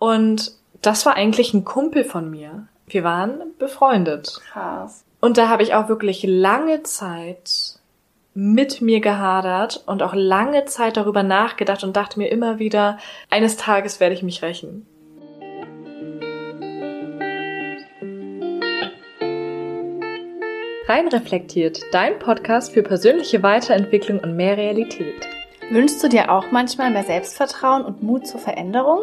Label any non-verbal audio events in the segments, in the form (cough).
Und das war eigentlich ein Kumpel von mir. Wir waren befreundet. Krass. Und da habe ich auch wirklich lange Zeit mit mir gehadert und auch lange Zeit darüber nachgedacht und dachte mir immer wieder, eines Tages werde ich mich rächen. Rein reflektiert, dein Podcast für persönliche Weiterentwicklung und mehr Realität. Wünschst du dir auch manchmal mehr Selbstvertrauen und Mut zur Veränderung?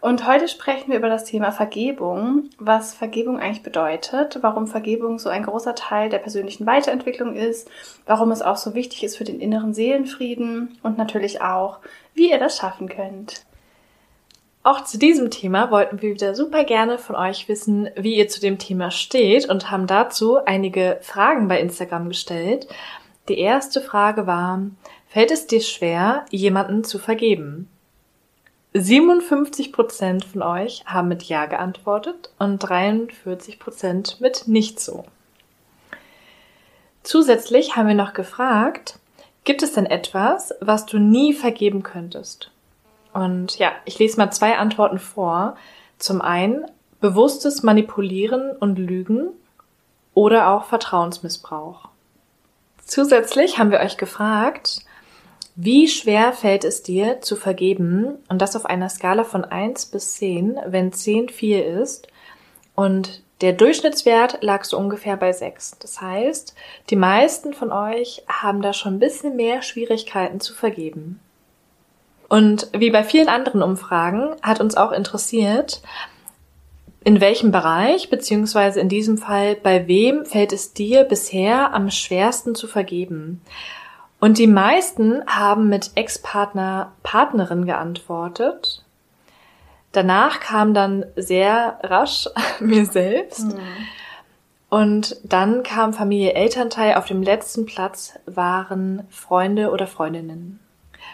Und heute sprechen wir über das Thema Vergebung, was Vergebung eigentlich bedeutet, warum Vergebung so ein großer Teil der persönlichen Weiterentwicklung ist, warum es auch so wichtig ist für den inneren Seelenfrieden und natürlich auch, wie ihr das schaffen könnt. Auch zu diesem Thema wollten wir wieder super gerne von euch wissen, wie ihr zu dem Thema steht und haben dazu einige Fragen bei Instagram gestellt. Die erste Frage war, fällt es dir schwer, jemanden zu vergeben? 57 Prozent von euch haben mit Ja geantwortet und 43 Prozent mit Nicht so. Zusätzlich haben wir noch gefragt, gibt es denn etwas, was du nie vergeben könntest? Und ja, ich lese mal zwei Antworten vor. Zum einen bewusstes Manipulieren und Lügen oder auch Vertrauensmissbrauch. Zusätzlich haben wir euch gefragt, wie schwer fällt es dir zu vergeben? Und das auf einer Skala von 1 bis 10, wenn 10 viel ist. Und der Durchschnittswert lag so ungefähr bei 6. Das heißt, die meisten von euch haben da schon ein bisschen mehr Schwierigkeiten zu vergeben. Und wie bei vielen anderen Umfragen hat uns auch interessiert, in welchem Bereich, beziehungsweise in diesem Fall, bei wem fällt es dir bisher am schwersten zu vergeben? Und die meisten haben mit Ex-Partner, Partnerin geantwortet. Danach kam dann sehr rasch (laughs) mir selbst. Und dann kam Familie Elternteil. Auf dem letzten Platz waren Freunde oder Freundinnen.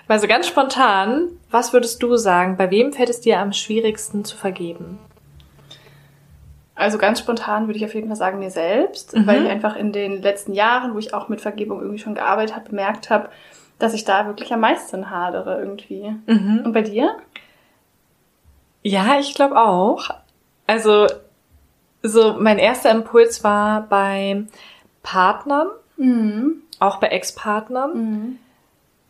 Also ganz spontan, was würdest du sagen? Bei wem fällt es dir am schwierigsten zu vergeben? Also ganz spontan würde ich auf jeden Fall sagen mir selbst, Mhm. weil ich einfach in den letzten Jahren, wo ich auch mit Vergebung irgendwie schon gearbeitet habe, bemerkt habe, dass ich da wirklich am meisten hadere irgendwie. Und bei dir? Ja, ich glaube auch. Also, so mein erster Impuls war bei Partnern, Mhm. auch bei Ex-Partnern.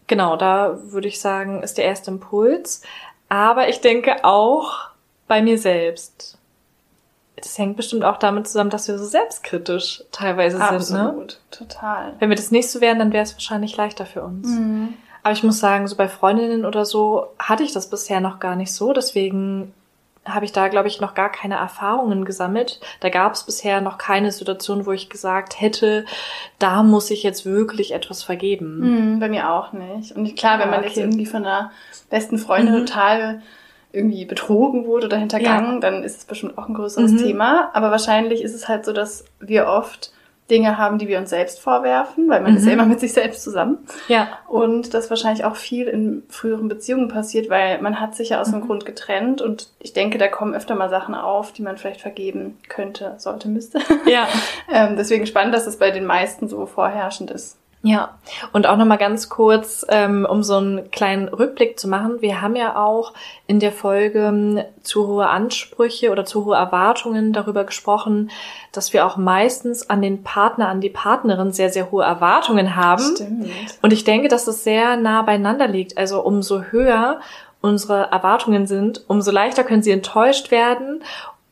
Genau, da würde ich sagen, ist der erste Impuls. Aber ich denke auch bei mir selbst. Das hängt bestimmt auch damit zusammen, dass wir so selbstkritisch teilweise sind. Ne? Absolut, total. Wenn wir das nicht so wären, dann wäre es wahrscheinlich leichter für uns. Mhm. Aber ich muss sagen, so bei Freundinnen oder so hatte ich das bisher noch gar nicht so. Deswegen habe ich da, glaube ich, noch gar keine Erfahrungen gesammelt. Da gab es bisher noch keine Situation, wo ich gesagt hätte, da muss ich jetzt wirklich etwas vergeben. Mhm, bei mir auch nicht. Und klar, wenn Ah, man jetzt okay. irgendwie von einer besten Freundin Mhm. total irgendwie betrogen wurde oder hintergangen, Ja. dann ist es bestimmt auch ein größeres Mhm. Thema. Aber wahrscheinlich ist es halt so, dass wir oft Dinge haben, die wir uns selbst vorwerfen, weil man ist Mhm. ja immer mit sich selbst zusammen. Ja, Und das wahrscheinlich auch viel in früheren Beziehungen passiert, weil man hat sich ja aus Mhm. einem Grund getrennt und ich denke, da kommen öfter mal Sachen auf, die man vielleicht vergeben könnte, sollte, müsste. ja. (laughs) ähm, deswegen spannend, dass es bei den meisten so vorherrschend ist. Ja, und auch nochmal ganz kurz, ähm, um so einen kleinen Rückblick zu machen. Wir haben ja auch in der Folge ähm, zu hohe Ansprüche oder zu hohe Erwartungen darüber gesprochen, dass wir auch meistens an den Partner, an die Partnerin sehr, sehr hohe Erwartungen haben. Stimmt. Und ich denke, dass es sehr nah beieinander liegt. Also umso höher unsere Erwartungen sind, umso leichter können sie enttäuscht werden,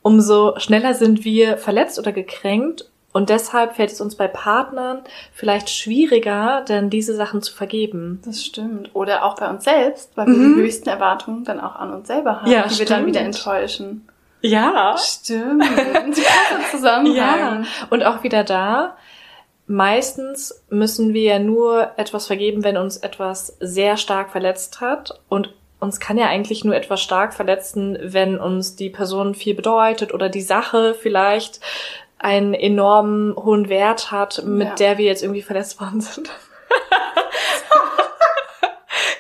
umso schneller sind wir verletzt oder gekränkt. Und deshalb fällt es uns bei Partnern vielleicht schwieriger, dann diese Sachen zu vergeben. Das stimmt. Oder auch bei uns selbst, weil wir Mhm. die höchsten Erwartungen dann auch an uns selber haben, Ja, die wir dann stimmt. wieder enttäuschen. Ja. Stimmt. (laughs) Zusammenhang. Ja. Und auch wieder da, meistens müssen wir ja nur etwas vergeben, wenn uns etwas sehr stark verletzt hat. Und uns kann ja eigentlich nur etwas stark verletzen, wenn uns die Person viel bedeutet oder die Sache vielleicht einen enorm hohen Wert hat, mit Ja. der wir jetzt irgendwie verletzt worden sind. (laughs)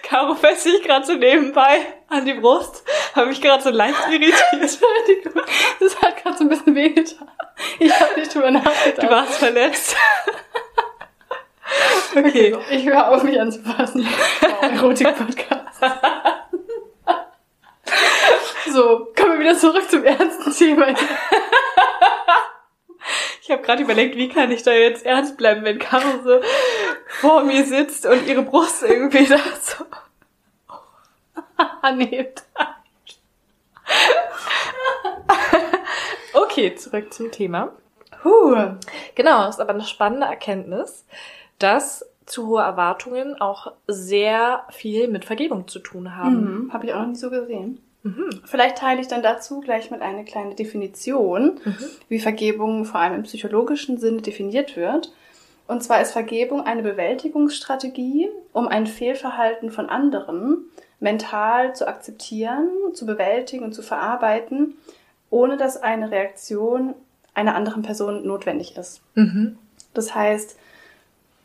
Caro fässt sich gerade so nebenbei an die Brust, habe mich gerade so leicht (laughs) irritiert. Entschuldigung, das hat gerade so ein bisschen wehgetan. Ich habe nicht drüber nachgedacht. Du warst verletzt. (laughs) Okay. Ich höre auf, mich anzufassen. Wow, Erotik-Podcast. so, kommen wir wieder zurück zum ernsten Thema. Ich habe gerade überlegt, wie kann ich da jetzt ernst bleiben, wenn Caro so vor mir sitzt und ihre Brust irgendwie da so. (laughs) anhebt. Okay, zurück zum Thema. Puh. Genau, ist aber eine spannende Erkenntnis, dass zu hohe Erwartungen auch sehr viel mit Vergebung zu tun haben. Mhm, Habe ich auch noch nie so gesehen. Mhm. Vielleicht teile ich dann dazu gleich mit eine kleine Definition, wie Vergebung vor allem im psychologischen Sinne definiert wird. Und zwar ist Vergebung eine Bewältigungsstrategie, um ein Fehlverhalten von anderen mental zu akzeptieren, zu bewältigen und zu verarbeiten, ohne dass eine Reaktion einer anderen Person notwendig ist. Mhm. Das heißt,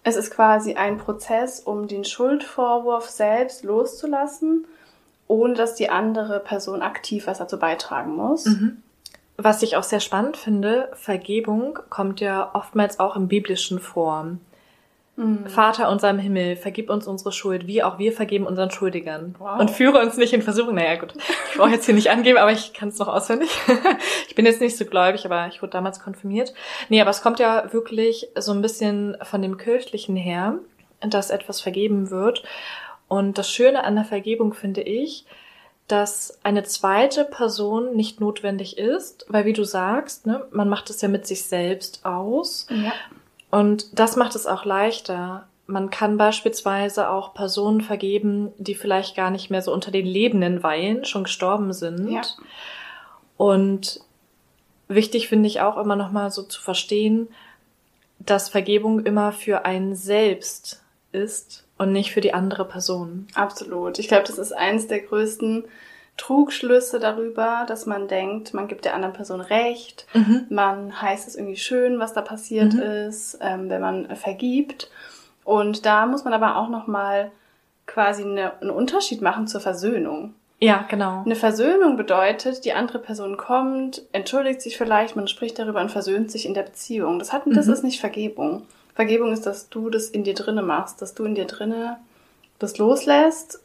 es ist quasi ein Prozess, um den Schuldvorwurf selbst loszulassen, ohne dass die andere Person aktiv was dazu beitragen muss. Mhm. Was ich auch sehr spannend finde, Vergebung kommt ja oftmals auch im Biblischen vor. Mhm. Vater unser im Himmel, vergib uns unsere Schuld, wie auch wir vergeben unseren Schuldigern. Wow. Und führe uns nicht in Versuchung. Naja, gut, ich brauche jetzt hier nicht angeben, aber ich kann es noch auswendig. (laughs) ich bin jetzt nicht so gläubig, aber ich wurde damals konfirmiert. Nee, aber es kommt ja wirklich so ein bisschen von dem Kirchlichen her, dass etwas vergeben wird. Und das Schöne an der Vergebung finde ich, dass eine zweite Person nicht notwendig ist, weil wie du sagst, ne, man macht es ja mit sich selbst aus. Ja. Und das macht es auch leichter. Man kann beispielsweise auch Personen vergeben, die vielleicht gar nicht mehr so unter den Lebenden weilen, schon gestorben sind. Ja. Und wichtig finde ich auch immer nochmal so zu verstehen, dass Vergebung immer für einen selbst ist und nicht für die andere Person. Absolut. Ich glaube, das ist eins der größten Trugschlüsse darüber, dass man denkt, man gibt der anderen Person Recht, man heißt es irgendwie schön, was da passiert Mhm. ist, ähm, wenn man vergibt. Und da muss man aber auch nochmal quasi eine, einen Unterschied machen zur Versöhnung. Ja, genau. Eine Versöhnung bedeutet, die andere Person kommt, entschuldigt sich vielleicht, man spricht darüber und versöhnt sich in der Beziehung. Das hat, das Mhm. ist nicht Vergebung. Vergebung ist, dass du das in dir drinne machst, dass du in dir drinne das loslässt,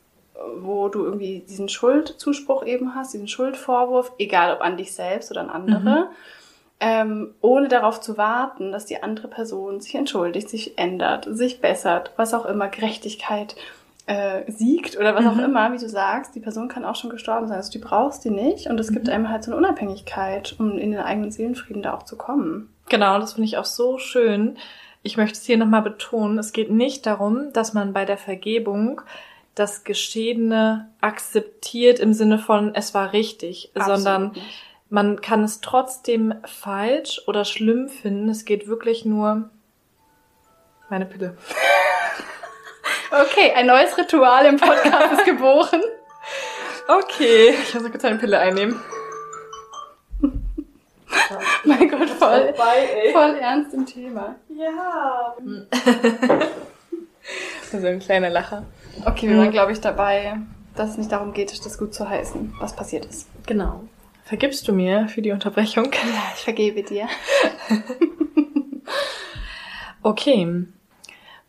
wo du irgendwie diesen Schuldzuspruch eben hast, diesen Schuldvorwurf, egal ob an dich selbst oder an andere, ähm, ohne darauf zu warten, dass die andere Person sich entschuldigt, sich ändert, sich bessert, was auch immer, Gerechtigkeit äh, siegt oder was auch Mhm. immer, wie du sagst, die Person kann auch schon gestorben sein, also du brauchst die nicht und es gibt Mhm. einem halt so eine Unabhängigkeit, um in den eigenen Seelenfrieden da auch zu kommen. Genau, das finde ich auch so schön. Ich möchte es hier nochmal betonen, es geht nicht darum, dass man bei der Vergebung das Geschehene akzeptiert im Sinne von, es war richtig, sondern Absolut nicht. man kann es trotzdem falsch oder schlimm finden. Es geht wirklich nur. Meine Pille. (laughs) Okay, ein neues Ritual im Podcast ist geboren. (laughs) Okay, ich muss kurz eine Pille einnehmen. (laughs) mein Gott, voll, Vorbei, voll ernst im Thema. Ja. (laughs) so ein kleiner Lacher. Okay, wir waren, glaube ich, dabei, dass es nicht darum geht, das gut zu heißen, was passiert ist. Genau. Vergibst du mir für die Unterbrechung? (laughs) Ja, ich vergebe dir. Okay.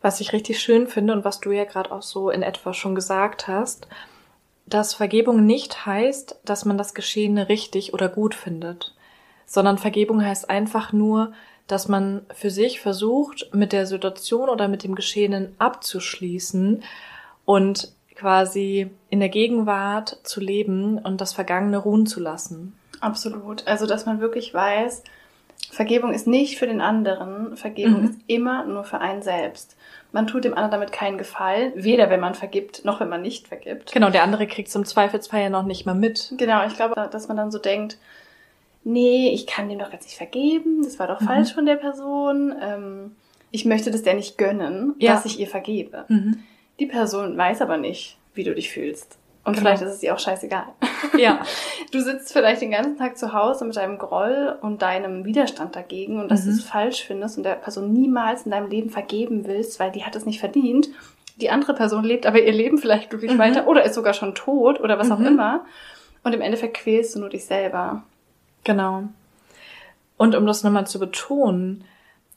Was ich richtig schön finde und was du ja gerade auch so in etwa schon gesagt hast, dass Vergebung nicht heißt, dass man das Geschehene richtig oder gut findet, sondern Vergebung heißt einfach nur, dass man für sich versucht, mit der Situation oder mit dem Geschehenen abzuschließen und quasi in der Gegenwart zu leben und das Vergangene ruhen zu lassen. Absolut. Also, dass man wirklich weiß, Vergebung ist nicht für den anderen, Vergebung Mhm. ist immer nur für einen selbst. Man tut dem anderen damit keinen Gefallen, weder wenn man vergibt, noch wenn man nicht vergibt. Genau, der andere kriegt es im Zweifelsfall ja noch nicht mal mit. Genau, ich glaube, dass man dann so denkt, nee, ich kann dem doch jetzt nicht vergeben, das war doch Mhm. falsch von der Person. Ähm, ich möchte das der nicht gönnen, Ja. dass ich ihr vergebe. Mhm. Die Person weiß aber nicht, wie du dich fühlst. Und Genau. vielleicht ist es ihr auch scheißegal. Ja. (laughs) Du sitzt vielleicht den ganzen Tag zu Hause mit deinem Groll und deinem Widerstand dagegen und dass Mhm. du es falsch findest und der Person niemals in deinem Leben vergeben willst, weil die hat es nicht verdient. Die andere Person lebt aber ihr Leben vielleicht glücklich Mhm. weiter oder ist sogar schon tot oder was auch Mhm. immer. Und im Endeffekt quälst du nur dich selber. Genau. Und um das nochmal zu betonen,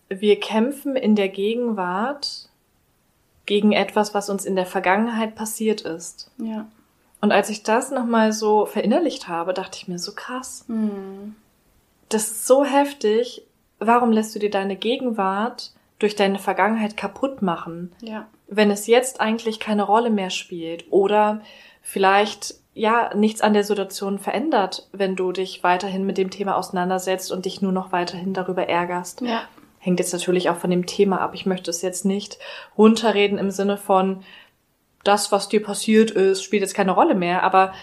wir kämpfen in der Gegenwart gegen etwas, was uns in der Vergangenheit passiert ist. Ja. Und als ich das nochmal so verinnerlicht habe, dachte ich mir so krass. Hm. Das ist so heftig. Warum lässt du dir deine Gegenwart durch deine Vergangenheit kaputt machen, Ja. wenn es jetzt eigentlich keine Rolle mehr spielt oder vielleicht ja nichts an der Situation verändert, wenn du dich weiterhin mit dem Thema auseinandersetzt und dich nur noch weiterhin darüber ärgerst. Ja. Hängt jetzt natürlich auch von dem Thema ab. Ich möchte es jetzt nicht runterreden im Sinne von das, was dir passiert ist, spielt jetzt keine Rolle mehr, aber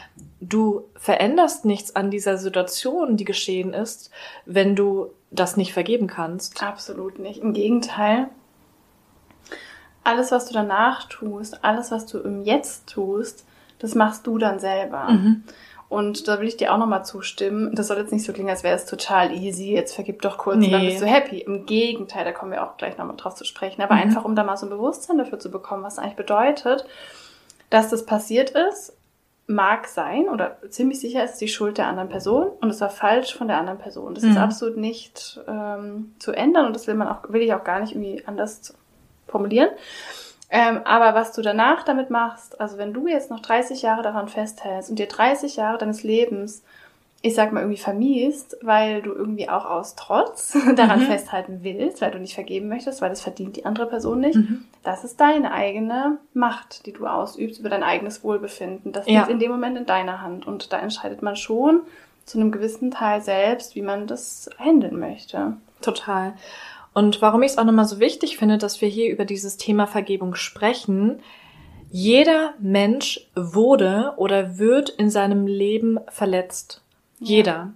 du veränderst nichts an dieser Situation, die geschehen ist, wenn du das nicht vergeben kannst. Absolut nicht. Im Gegenteil. Alles, was du danach tust, alles, was du im Jetzt tust, das machst du dann selber. Mhm. Und da will ich dir auch nochmal zustimmen. Das soll jetzt nicht so klingen, als wäre es total easy. Jetzt vergib doch kurz Nee. und dann bist du happy. Im Gegenteil, da kommen wir auch gleich nochmal drauf zu sprechen. Aber Mhm. einfach, um da mal so ein Bewusstsein dafür zu bekommen, was eigentlich bedeutet, dass das passiert ist, mag sein oder ziemlich sicher ist die Schuld der anderen Person und es war falsch von der anderen Person. Das ist Mhm. absolut nicht ähm, zu ändern und das will man auch, will ich auch gar nicht irgendwie anders formulieren. Ähm, aber was du danach damit machst, also wenn du jetzt noch 30 Jahre daran festhältst und dir 30 Jahre deines Lebens, ich sag mal, irgendwie vermiest, weil du irgendwie auch aus Trotz (laughs) daran Mhm. festhalten willst, weil du nicht vergeben möchtest, weil das verdient die andere Person nicht, Mhm. das ist deine eigene Macht, die du ausübst über dein eigenes Wohlbefinden. Das Ja. liegt in dem Moment in deiner Hand und da entscheidet man schon zu einem gewissen Teil selbst, wie man das handeln möchte. Total. Und warum ich es auch nochmal so wichtig finde, dass wir hier über dieses Thema Vergebung sprechen, jeder Mensch wurde oder wird in seinem Leben verletzt. Jeder.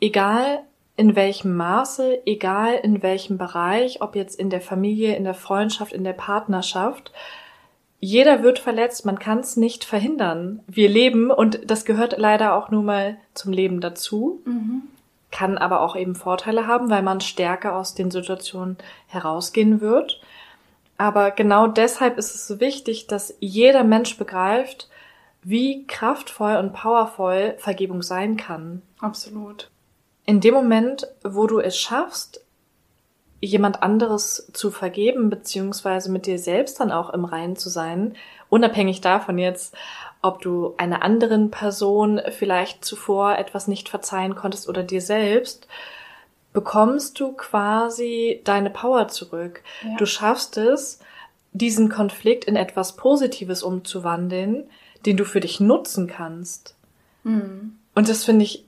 Egal in welchem Maße, egal in welchem Bereich, ob jetzt in der Familie, in der Freundschaft, in der Partnerschaft. Jeder wird verletzt, man kann es nicht verhindern. Wir leben und das gehört leider auch nur mal zum Leben dazu kann aber auch eben Vorteile haben, weil man stärker aus den Situationen herausgehen wird. Aber genau deshalb ist es so wichtig, dass jeder Mensch begreift, wie kraftvoll und powervoll Vergebung sein kann. Absolut. In dem Moment, wo du es schaffst, jemand anderes zu vergeben, beziehungsweise mit dir selbst dann auch im Reinen zu sein, unabhängig davon jetzt, ob du einer anderen Person vielleicht zuvor etwas nicht verzeihen konntest oder dir selbst, bekommst du quasi deine Power zurück. Ja. Du schaffst es, diesen Konflikt in etwas Positives umzuwandeln, den du für dich nutzen kannst. Mhm. Und das finde ich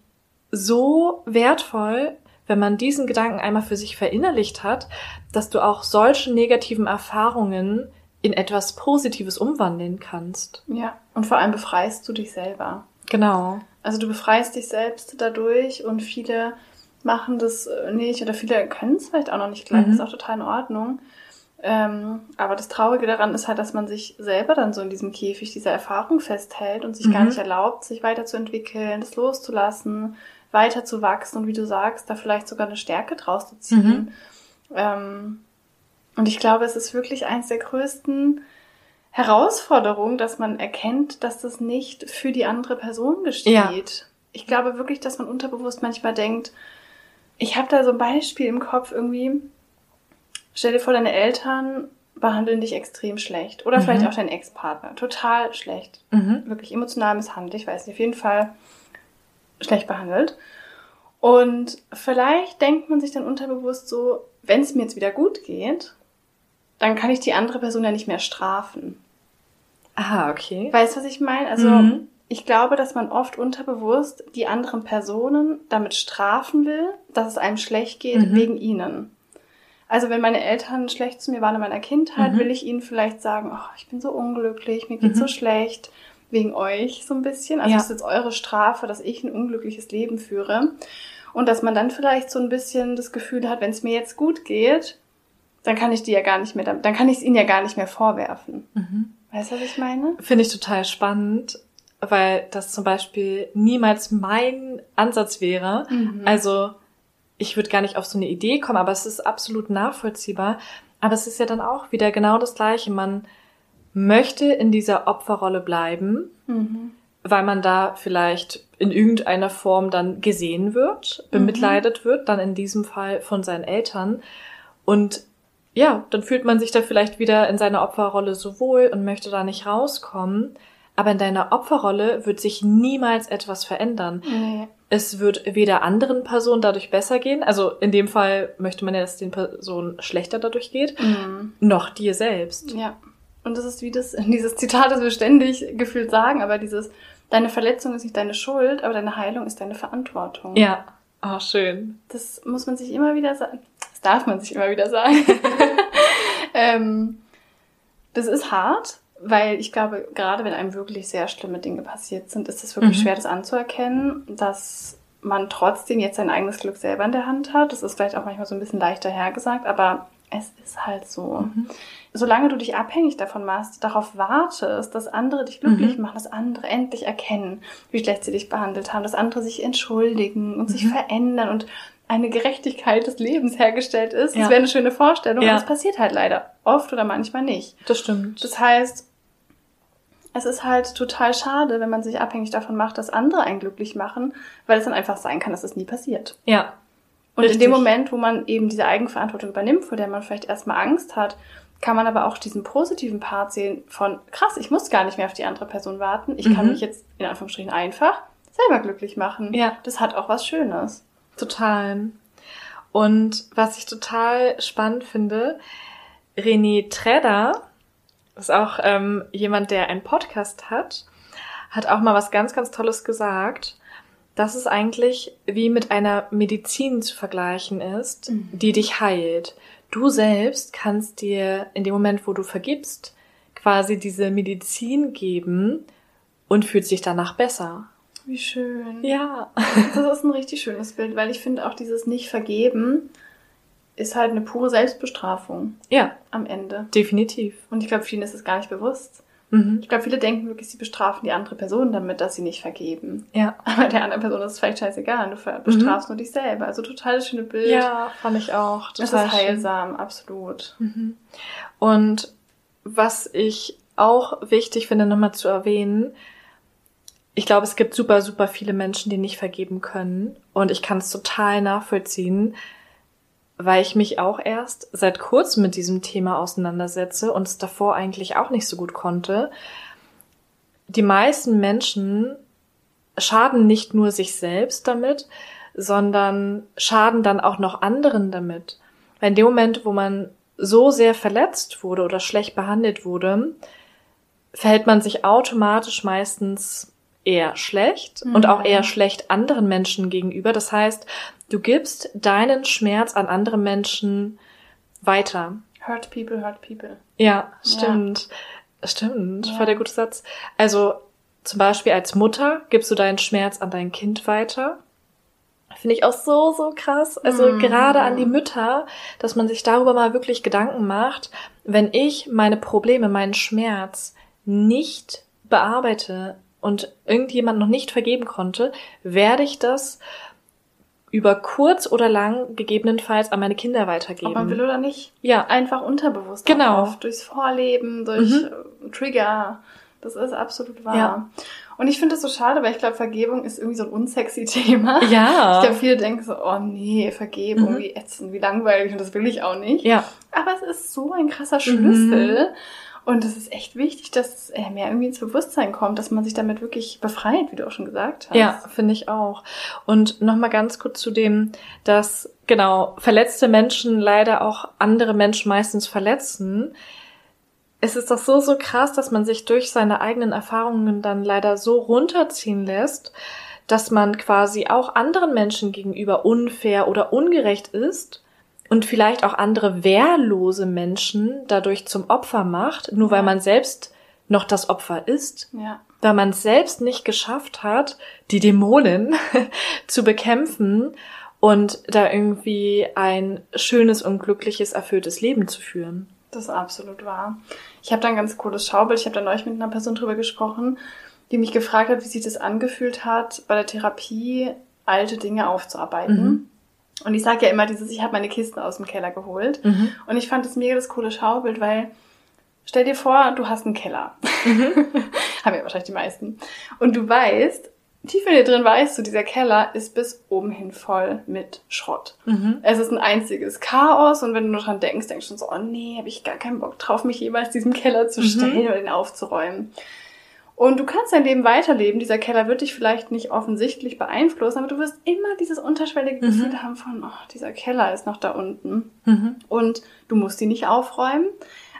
so wertvoll, wenn man diesen Gedanken einmal für sich verinnerlicht hat, dass du auch solche negativen Erfahrungen in etwas Positives umwandeln kannst. Ja. Und vor allem befreist du dich selber. Genau. Also du befreist dich selbst dadurch und viele machen das äh, nicht oder viele können es vielleicht auch noch nicht gleich, Mhm. ist auch total in Ordnung. Ähm, aber das Traurige daran ist halt, dass man sich selber dann so in diesem Käfig dieser Erfahrung festhält und sich gar Mhm. nicht erlaubt, sich weiterzuentwickeln, das loszulassen, weiterzuwachsen und wie du sagst, da vielleicht sogar eine Stärke draus zu ziehen. Ähm, und ich glaube, es ist wirklich eines der größten Herausforderungen, dass man erkennt, dass das nicht für die andere Person geschieht. Ja. Ich glaube wirklich, dass man unterbewusst manchmal denkt, ich habe da so ein Beispiel im Kopf irgendwie. Stell dir vor, deine Eltern behandeln dich extrem schlecht. Oder Mhm. vielleicht auch dein Ex-Partner. Total schlecht. Mhm. Wirklich emotional misshandelt. Ich weiß nicht, auf jeden Fall schlecht behandelt. Und vielleicht denkt man sich dann unterbewusst so, wenn es mir jetzt wieder gut geht, dann kann ich die andere Person ja nicht mehr strafen. Ah, okay. Weißt du, was ich meine? Also, Mhm. ich glaube, dass man oft unterbewusst die anderen Personen damit strafen will, dass es einem schlecht geht Mhm. wegen ihnen. Also, wenn meine Eltern schlecht zu mir waren in meiner Kindheit, Mhm. will ich ihnen vielleicht sagen, oh, ich bin so unglücklich, mir geht's Mhm. so schlecht, wegen euch so ein bisschen. Also, Ja. das ist jetzt eure Strafe, dass ich ein unglückliches Leben führe. Und dass man dann vielleicht so ein bisschen das Gefühl hat, wenn es mir jetzt gut geht, dann kann ich die ja gar nicht mehr, dann kann ich es ihnen ja gar nicht mehr vorwerfen. Mhm. Weißt du, was ich meine? Finde ich total spannend, weil das zum Beispiel niemals mein Ansatz wäre. Mhm. Also ich würde gar nicht auf so eine Idee kommen, aber es ist absolut nachvollziehbar. Aber es ist ja dann auch wieder genau das Gleiche. Man möchte in dieser Opferrolle bleiben, Mhm. weil man da vielleicht in irgendeiner Form dann gesehen wird, bemitleidet wird, dann in diesem Fall von seinen Eltern. Und ja, dann fühlt man sich da vielleicht wieder in seiner Opferrolle so wohl und möchte da nicht rauskommen. Aber in deiner Opferrolle wird sich niemals etwas verändern. Nee. Es wird weder anderen Personen dadurch besser gehen, also in dem Fall möchte man ja, dass den Personen schlechter dadurch geht, Mhm. noch dir selbst. Ja. Und das ist wie das, (laughs) dieses Zitat, das wir ständig gefühlt sagen, aber dieses, deine Verletzung ist nicht deine Schuld, aber deine Heilung ist deine Verantwortung. Ja, oh, schön. Das muss man sich immer wieder sagen. Das darf man sich immer wieder sagen. (laughs) ähm, das ist hart, weil ich glaube, gerade wenn einem wirklich sehr schlimme Dinge passiert sind, ist es wirklich Mhm. schwer, das anzuerkennen, dass man trotzdem jetzt sein eigenes Glück selber in der Hand hat. Das ist vielleicht auch manchmal so ein bisschen leichter hergesagt, aber es ist halt so. Mhm. Solange du dich abhängig davon machst, darauf wartest, dass andere dich glücklich Mhm. machen, dass andere endlich erkennen, wie schlecht sie dich behandelt haben, dass andere sich entschuldigen und sich Mhm. verändern und eine Gerechtigkeit des Lebens hergestellt ist. Das Ja. wäre eine schöne Vorstellung, Ja. aber das passiert halt leider oft oder manchmal nicht. Das stimmt. Das heißt, es ist halt total schade, wenn man sich abhängig davon macht, dass andere einen glücklich machen, weil es dann einfach sein kann, dass es nie passiert. ja, Und in Richtig. dem Moment, wo man eben diese Eigenverantwortung übernimmt, vor der man vielleicht erstmal Angst hat, kann man aber auch diesen positiven Part sehen von, krass, ich muss gar nicht mehr auf die andere Person warten. Ich kann Mhm. mich jetzt in Anführungsstrichen einfach selber glücklich machen. Ja. Das hat auch was Schönes. Total. Und was ich total spannend finde, René Tredder, ist auch ähm, jemand, der einen Podcast hat, hat auch mal was ganz, ganz Tolles gesagt, dass es eigentlich wie mit einer Medizin zu vergleichen ist, Mhm. die dich heilt. Du selbst kannst dir in dem Moment, wo du vergibst, quasi diese Medizin geben und fühlst dich danach besser. Wie schön. Ja. Das ist ein richtig schönes Bild, weil ich finde auch dieses Nicht-Vergeben ist halt eine pure Selbstbestrafung Ja, am Ende. definitiv. Und ich glaube, vielen ist es gar nicht bewusst. Mhm. Ich glaube, viele denken wirklich, sie bestrafen die andere Person damit, dass sie nicht vergeben. Ja. Aber der anderen Person ist es vielleicht scheißegal. Du ver- bestrafst nur dich selber. Also total das schöne Bild. Ja, fand ich auch. Das Total ist schön. heilsam, absolut. Mhm. Und was ich auch wichtig finde, nochmal zu erwähnen, ich glaube, es gibt super, super viele Menschen, die nicht vergeben können. Und ich kann es total nachvollziehen, weil ich mich auch erst seit kurzem mit diesem Thema auseinandersetze und es davor eigentlich auch nicht so gut konnte. Die meisten Menschen schaden nicht nur sich selbst damit, sondern schaden dann auch noch anderen damit. Weil in dem Moment, wo man so sehr verletzt wurde oder schlecht behandelt wurde, verhält man sich automatisch meistens eher schlecht und Mhm. auch eher schlecht anderen Menschen gegenüber. Das heißt, du gibst deinen Schmerz an andere Menschen weiter. Hurt people, hurt people. Ja, stimmt. Stimmt, Ja. voll der gute Satz. Also zum Beispiel als Mutter gibst du deinen Schmerz an dein Kind weiter. Finde ich auch so, so krass. Also Mhm. gerade an die Mütter, dass man sich darüber mal wirklich Gedanken macht, wenn ich meine Probleme, meinen Schmerz nicht bearbeite und irgendjemand noch nicht vergeben konnte, werde ich das über kurz oder lang gegebenenfalls an meine Kinder weitergeben. Ob man will oder nicht. ja, Einfach unterbewusst. Genau. Oft, durchs Vorleben, durch Mhm. äh, Trigger. Das ist absolut wahr. Ja. Und ich finde das so schade, weil ich glaube, Vergebung ist irgendwie so ein unsexy (laughs) Thema. ja. Ich glaube, viele denken so, oh nee, Vergebung, Mhm. wie ätzend, wie langweilig und das will ich auch nicht. ja, Aber es ist so ein krasser Mhm. Und es ist echt wichtig, dass es äh, mehr irgendwie ins Bewusstsein kommt, dass man sich damit wirklich befreit, wie du auch schon gesagt hast. Ja, finde ich auch. Und nochmal ganz kurz zu dem, dass genau verletzte Menschen leider auch andere Menschen meistens verletzen. Es ist doch so, so krass, dass man sich durch seine eigenen Erfahrungen dann leider so runterziehen lässt, dass man quasi auch anderen Menschen gegenüber unfair oder ungerecht ist und vielleicht auch andere wehrlose Menschen dadurch zum Opfer macht, nur weil man selbst noch das Opfer ist Ja. weil man es selbst nicht geschafft hat, die Dämonen (laughs) zu bekämpfen und da irgendwie ein schönes und glückliches, erfülltes Leben zu führen. Das ist absolut wahr. Ich habe da ein ganz cooles Schaubild. Ich habe da neulich mit einer Person drüber gesprochen, die mich gefragt hat, wie sich das angefühlt hat, bei der Therapie alte Dinge aufzuarbeiten. Mhm. Und ich sage ja immer dieses, ich habe meine Kisten aus dem Keller geholt. Mhm. Und ich fand das mega das coole Schaubild, weil stell dir vor, du hast einen Keller. Mhm. (laughs) Haben ja wahrscheinlich die meisten. Und du weißt, tief in dir drin weißt du, dieser Keller ist bis oben hin voll mit Schrott. Mhm. Es ist ein einziges Chaos und wenn du nur dran denkst, denkst du schon so, oh nee, habe ich gar keinen Bock drauf, mich jemals diesem Keller zu Mhm. stellen oder den aufzuräumen. Und du kannst dein Leben weiterleben. Dieser Keller wird dich vielleicht nicht offensichtlich beeinflussen, aber du wirst immer dieses unterschwellige Mhm. Gefühl haben von, oh, dieser Keller ist noch da unten. Mhm. Und du musst ihn nicht aufräumen.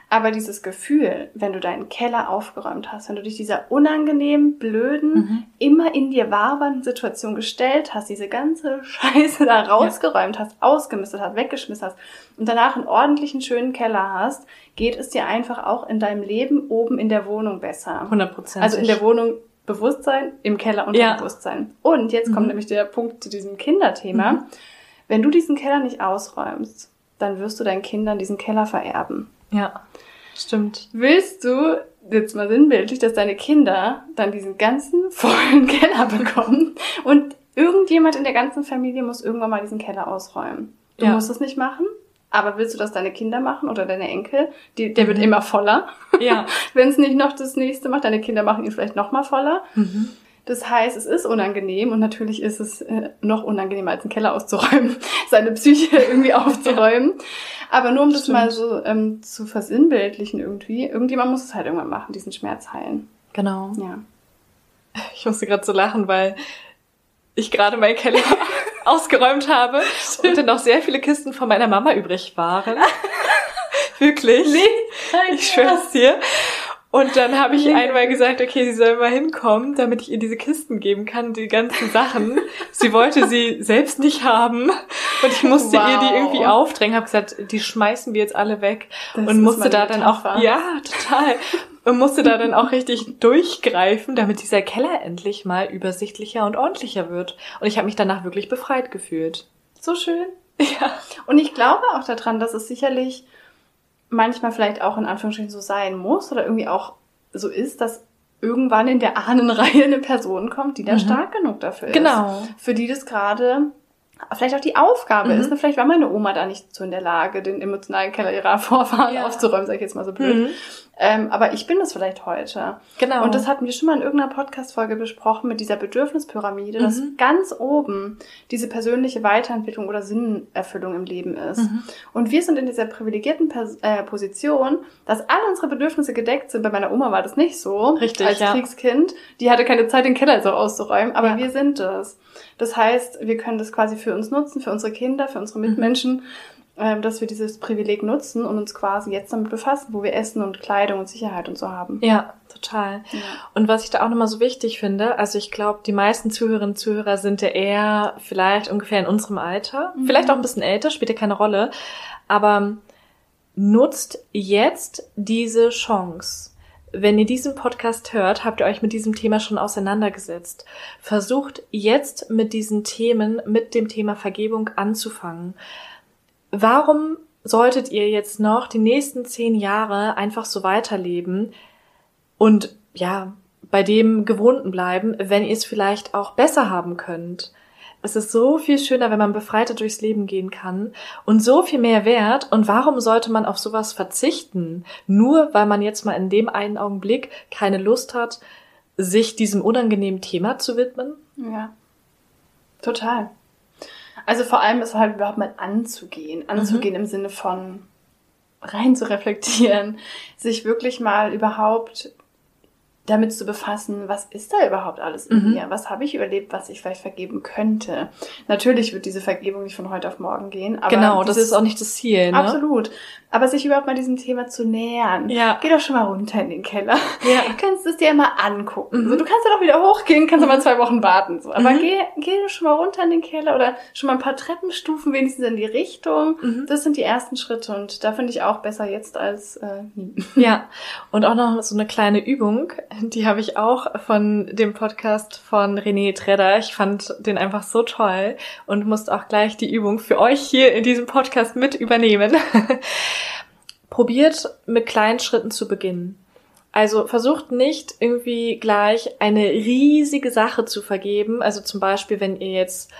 Aber dieses Gefühl, wenn du deinen Keller aufgeräumt hast, wenn du dich dieser unangenehmen, blöden, Mhm. immer in dir wabernden Situation gestellt hast, diese ganze (laughs) Scheiße da rausgeräumt hast, ausgemistet hast, weggeschmissen hast und danach einen ordentlichen, schönen Keller hast, geht es dir einfach auch in deinem Leben oben in der Wohnung besser. 100 Prozent. Also in der Wohnung Bewusstsein, im Keller Ja. Unterbewusstsein. Und jetzt kommt Mhm. nämlich der Punkt zu diesem Kinderthema. Mhm. Wenn du diesen Keller nicht ausräumst, dann wirst du deinen Kindern diesen Keller vererben. Ja, stimmt. Willst du jetzt mal sinnbildlich, dass deine Kinder dann diesen ganzen (laughs) vollen Keller bekommen und irgendjemand in der ganzen Familie muss irgendwann mal diesen Keller ausräumen? Du Ja. musst es nicht machen, aber willst du das deine Kinder machen oder deine Enkel? Die, der wird Mhm. immer voller. Ja. (laughs) Wenn es nicht noch das nächste macht, deine Kinder machen ihn vielleicht noch mal voller. Mhm. Das heißt, es ist unangenehm und natürlich ist es äh, noch unangenehmer, als einen Keller auszuräumen, (laughs) seine Psyche irgendwie aufzuräumen. Aber nur um das Stimmt. mal so ähm, zu versinnbildlichen irgendwie, irgendjemand muss es halt irgendwann machen, diesen Schmerz heilen. Genau. Ja. Ich musste gerade so lachen, weil ich gerade meinen Keller (laughs) ausgeräumt habe und dann noch sehr viele Kisten von meiner Mama übrig waren. (laughs) Wirklich. Ich schwör's dir. Und dann habe ich einmal gesagt, okay, sie soll mal hinkommen, damit ich ihr diese Kisten geben kann, die ganzen Sachen. sie wollte sie selbst nicht haben und ich musste Wow. ihr die irgendwie aufdrängen, habe gesagt, die schmeißen wir jetzt alle weg Das und musste da dann auch, ja, total, und musste da dann auch richtig durchgreifen, damit dieser Keller endlich mal übersichtlicher und ordentlicher wird. Und ich habe mich danach wirklich befreit gefühlt. So schön. Ja. Und ich glaube auch daran, dass es sicherlich manchmal vielleicht auch in Anführungsstrichen so sein muss oder irgendwie auch so ist, dass irgendwann in der (laughs) Ahnenreihe eine Person kommt, die da Mhm. stark genug dafür ist. Genau. Für die das gerade vielleicht auch die Aufgabe Mhm. ist. Ne? Vielleicht war meine Oma da nicht so in der Lage, den emotionalen Keller ihrer (laughs) Vorfahren Ja. aufzuräumen, sag ich jetzt mal so blöd. Mhm. Ähm, aber ich bin es vielleicht heute. Genau. Und das hatten wir schon mal in irgendeiner Podcast-Folge besprochen mit dieser Bedürfnispyramide, dass Mhm. ganz oben diese persönliche Weiterentwicklung oder Sinnerfüllung im Leben ist. Mhm. Und wir sind in dieser privilegierten Pers äh, Position, dass alle unsere Bedürfnisse gedeckt sind. Bei meiner Oma war das nicht so. Richtig, Als ja. Kriegskind. Die hatte keine Zeit, den Keller so auszuräumen. Aber Ja. wir sind es. Das heißt, wir können das quasi für uns nutzen, für unsere Kinder, für Mhm. unsere Mitmenschen, ähm, dass wir dieses Privileg nutzen und uns quasi jetzt damit befassen, wo wir Essen und Kleidung und Sicherheit und so haben. Ja, total. Ja. Und was ich da auch nochmal so wichtig finde, also ich glaube, die meisten Zuhörerinnen und Zuhörer sind ja eher vielleicht ungefähr in unserem Alter, Mhm. vielleicht auch ein bisschen älter, spielt ja keine Rolle, aber nutzt jetzt diese Chance. Wenn ihr diesen Podcast hört, habt ihr euch mit diesem Thema schon auseinandergesetzt. Versucht jetzt mit diesen Themen, mit dem Thema Vergebung anzufangen. Warum solltet ihr jetzt noch die nächsten zehn Jahre einfach so weiterleben und ja, bei dem Gewohnten bleiben, wenn ihr es vielleicht auch besser haben könnt? Es ist so viel schöner, wenn man befreiter durchs Leben gehen kann und so viel mehr wert. Und warum sollte man auf sowas verzichten? Nur weil man jetzt mal in dem einen Augenblick keine Lust hat, sich diesem unangenehmen Thema zu widmen? Ja. Total. Also vor allem ist halt überhaupt mal anzugehen. Anzugehen im Sinne von rein zu reflektieren, sich wirklich mal überhaupt damit zu befassen, was ist da überhaupt alles in Mhm. mir? Was habe ich überlebt, was ich vielleicht vergeben könnte? Natürlich wird diese Vergebung nicht von heute auf morgen gehen, aber genau, das dieses- ist auch nicht das Ziel. Ne? Absolut. Aber sich überhaupt mal diesem Thema zu nähern. Ja. Geh doch schon mal runter in den Keller. Ja. Du kannst es dir mal angucken. Mhm. So, du kannst dann auch wieder hochgehen, kannst aber zwei Wochen warten. So. Aber Mhm. geh, geh doch schon mal runter in den Keller oder schon mal ein paar Treppenstufen wenigstens in die Richtung. Mhm. Das sind die ersten Schritte und da finde ich auch besser jetzt als äh, nie. Ja, und auch noch so eine kleine Übung, die habe ich auch von dem Podcast von René Tredder. Ich fand den einfach so toll und musste auch gleich die Übung für euch hier in diesem Podcast mit übernehmen. (laughs) Probiert mit kleinen Schritten zu beginnen. Also versucht nicht irgendwie gleich eine riesige Sache zu vergeben. Also zum Beispiel, wenn ihr jetzt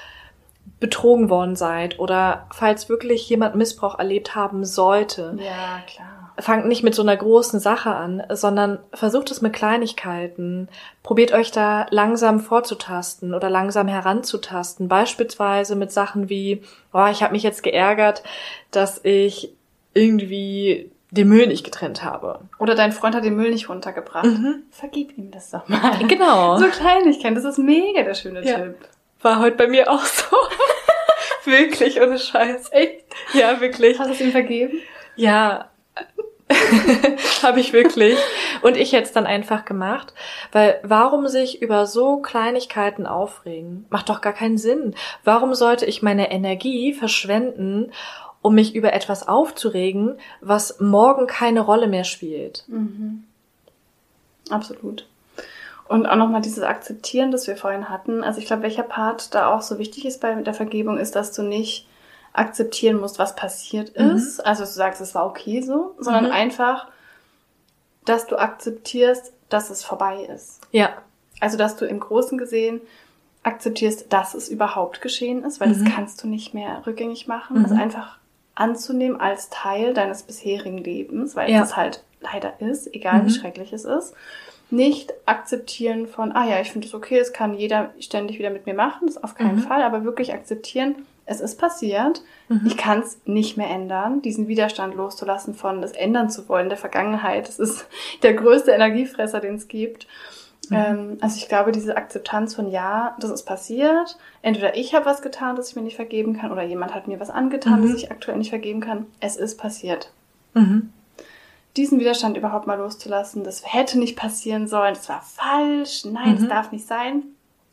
betrogen worden seid oder falls wirklich jemand Missbrauch erlebt haben sollte. Ja, klar. Fangt nicht mit so einer großen Sache an, sondern versucht es mit Kleinigkeiten. Probiert euch da langsam vorzutasten oder langsam heranzutasten. Beispielsweise mit Sachen wie, oh, ich habe mich jetzt geärgert, dass ich irgendwie den Müll nicht getrennt habe. Oder dein Freund hat den Müll nicht runtergebracht. Mhm. Vergib ihm das doch mal. Genau. (laughs) So Kleinigkeiten, das ist mega der schöne Ja. Tipp. War heute bei mir auch so. (laughs) wirklich, ohne Scheiß. Echt? Ja, wirklich. Hast du es ihm vergeben? Ja, (laughs) habe ich wirklich. Und ich jetzt dann einfach gemacht, weil warum sich über so Kleinigkeiten aufregen? Macht doch gar keinen Sinn. Warum sollte ich meine Energie verschwenden, um mich über etwas aufzuregen, was morgen keine Rolle mehr spielt? Mhm. Absolut. Und auch nochmal dieses Akzeptieren, das wir vorhin hatten. Also ich glaube, welcher Part da auch so wichtig ist bei der Vergebung, ist, dass du nicht akzeptieren musst, was passiert Mhm. ist. Also dass du sagst, es war okay so, sondern Mhm. einfach, dass du akzeptierst, dass es vorbei ist. Ja, Also dass du im Großen gesehen akzeptierst, dass es überhaupt geschehen ist, weil Mhm. das kannst du nicht mehr rückgängig machen. Mhm. Das einfach anzunehmen als Teil deines bisherigen Lebens, weil Ja. es halt leider ist, egal Mhm. wie schrecklich es ist. Nicht akzeptieren von, ah ja, ich finde es okay, es kann jeder ständig wieder mit mir machen, das auf keinen Mhm. Fall, aber wirklich akzeptieren, es ist passiert, Mhm. ich kann es nicht mehr ändern, diesen Widerstand loszulassen von das ändern zu wollen der Vergangenheit. Das ist (laughs) der größte Energiefresser, den es gibt. Mhm. Ähm, also ich glaube, diese Akzeptanz von ja, das ist passiert. Entweder ich habe was getan, das ich mir nicht vergeben kann, oder jemand hat mir was angetan, Mhm. das ich aktuell nicht vergeben kann. Es ist passiert. Mhm. Diesen Widerstand überhaupt mal loszulassen, das hätte nicht passieren sollen, das war falsch, nein, Mhm. das darf nicht sein.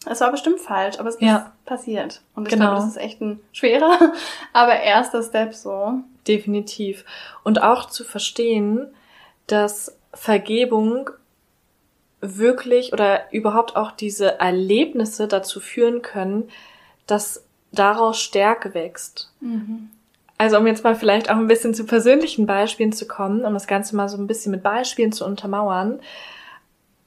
Es war bestimmt falsch, aber es Ja. ist passiert. Und ich Genau. glaube, das ist echt ein (laughs) schwerer, aber erster Step so. Definitiv. Und auch zu verstehen, dass Vergebung wirklich oder überhaupt auch diese Erlebnisse dazu führen können, dass daraus Stärke wächst. Also um jetzt mal vielleicht auch ein bisschen zu persönlichen Beispielen zu kommen, um das Ganze mal so ein bisschen mit Beispielen zu untermauern.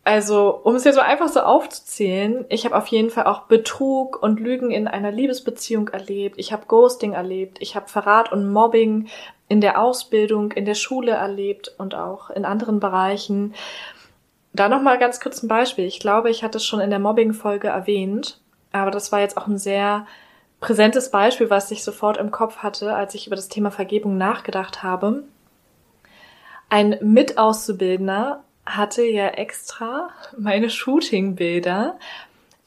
Also, um es jetzt mal einfach so aufzuzählen, ich habe auf jeden Fall auch Betrug und Lügen in einer Liebesbeziehung erlebt. Ich habe Ghosting erlebt. Ich habe Verrat und Mobbing in der Ausbildung, in der Schule erlebt und auch in anderen Bereichen. Da noch mal ganz kurz ein Beispiel. Ich glaube, ich hatte es schon in der Mobbing-Folge erwähnt, aber das war jetzt auch ein sehr präsentes Beispiel, was ich sofort im Kopf hatte, als ich über das Thema Vergebung nachgedacht habe. Ein Mitauszubildender hatte ja extra meine Shootingbilder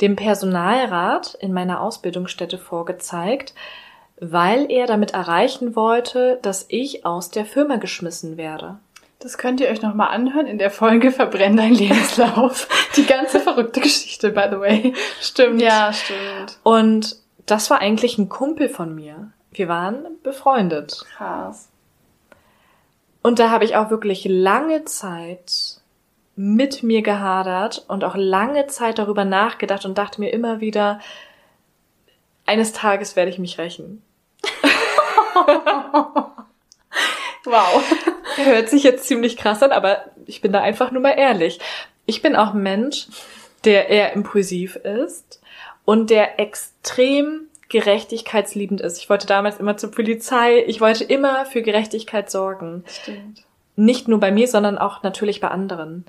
dem Personalrat in meiner Ausbildungsstätte vorgezeigt, weil er damit erreichen wollte, dass ich aus der Firma geschmissen werde. Das könnt ihr euch nochmal anhören in der Folge Verbrenn dein Lebenslauf. (laughs) Die ganze verrückte Geschichte, by the way. Stimmt. Ja, stimmt. Und das war eigentlich ein Kumpel von mir. Wir waren befreundet. Krass. Und da habe ich auch wirklich lange Zeit mit mir gehadert und auch lange Zeit darüber nachgedacht und dachte mir immer wieder, eines Tages werde ich mich rächen. (laughs) Wow. (laughs) Hört sich jetzt ziemlich krass an, aber ich bin da einfach nur mal ehrlich. Ich bin auch ein Mensch, der eher impulsiv ist und der extrem gerechtigkeitsliebend ist. Ich wollte damals immer zur Polizei, ich wollte immer für Gerechtigkeit sorgen. Stimmt. Nicht nur bei mir, sondern auch natürlich bei anderen.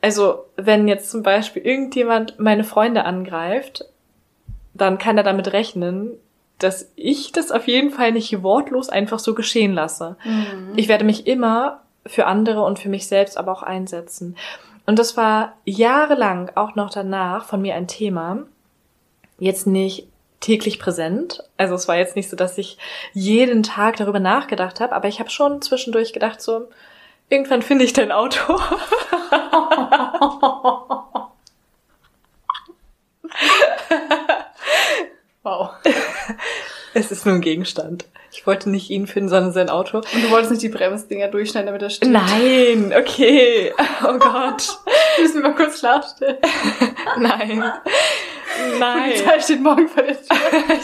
Also, wenn jetzt zum Beispiel irgendjemand meine Freunde angreift, dann kann er damit rechnen, dass ich das auf jeden Fall nicht wortlos einfach so geschehen lasse. Mhm. Ich werde mich immer für andere und für mich selbst aber auch einsetzen. Und das war jahrelang auch noch danach von mir ein Thema. Jetzt nicht täglich präsent. Also es war jetzt nicht so, dass ich jeden Tag darüber nachgedacht habe, aber ich habe schon zwischendurch gedacht, so, irgendwann finde ich dein Auto. wow. Es ist nur ein Gegenstand. Ich wollte nicht ihn finden, sondern sein Auto. Und du wolltest nicht die Bremsdinger durchschneiden, damit er steht. Nein, okay. Oh Gott. Müssen wir mal kurz klarstellen. Nein. Nein. Polizei steht morgen vor der Tür.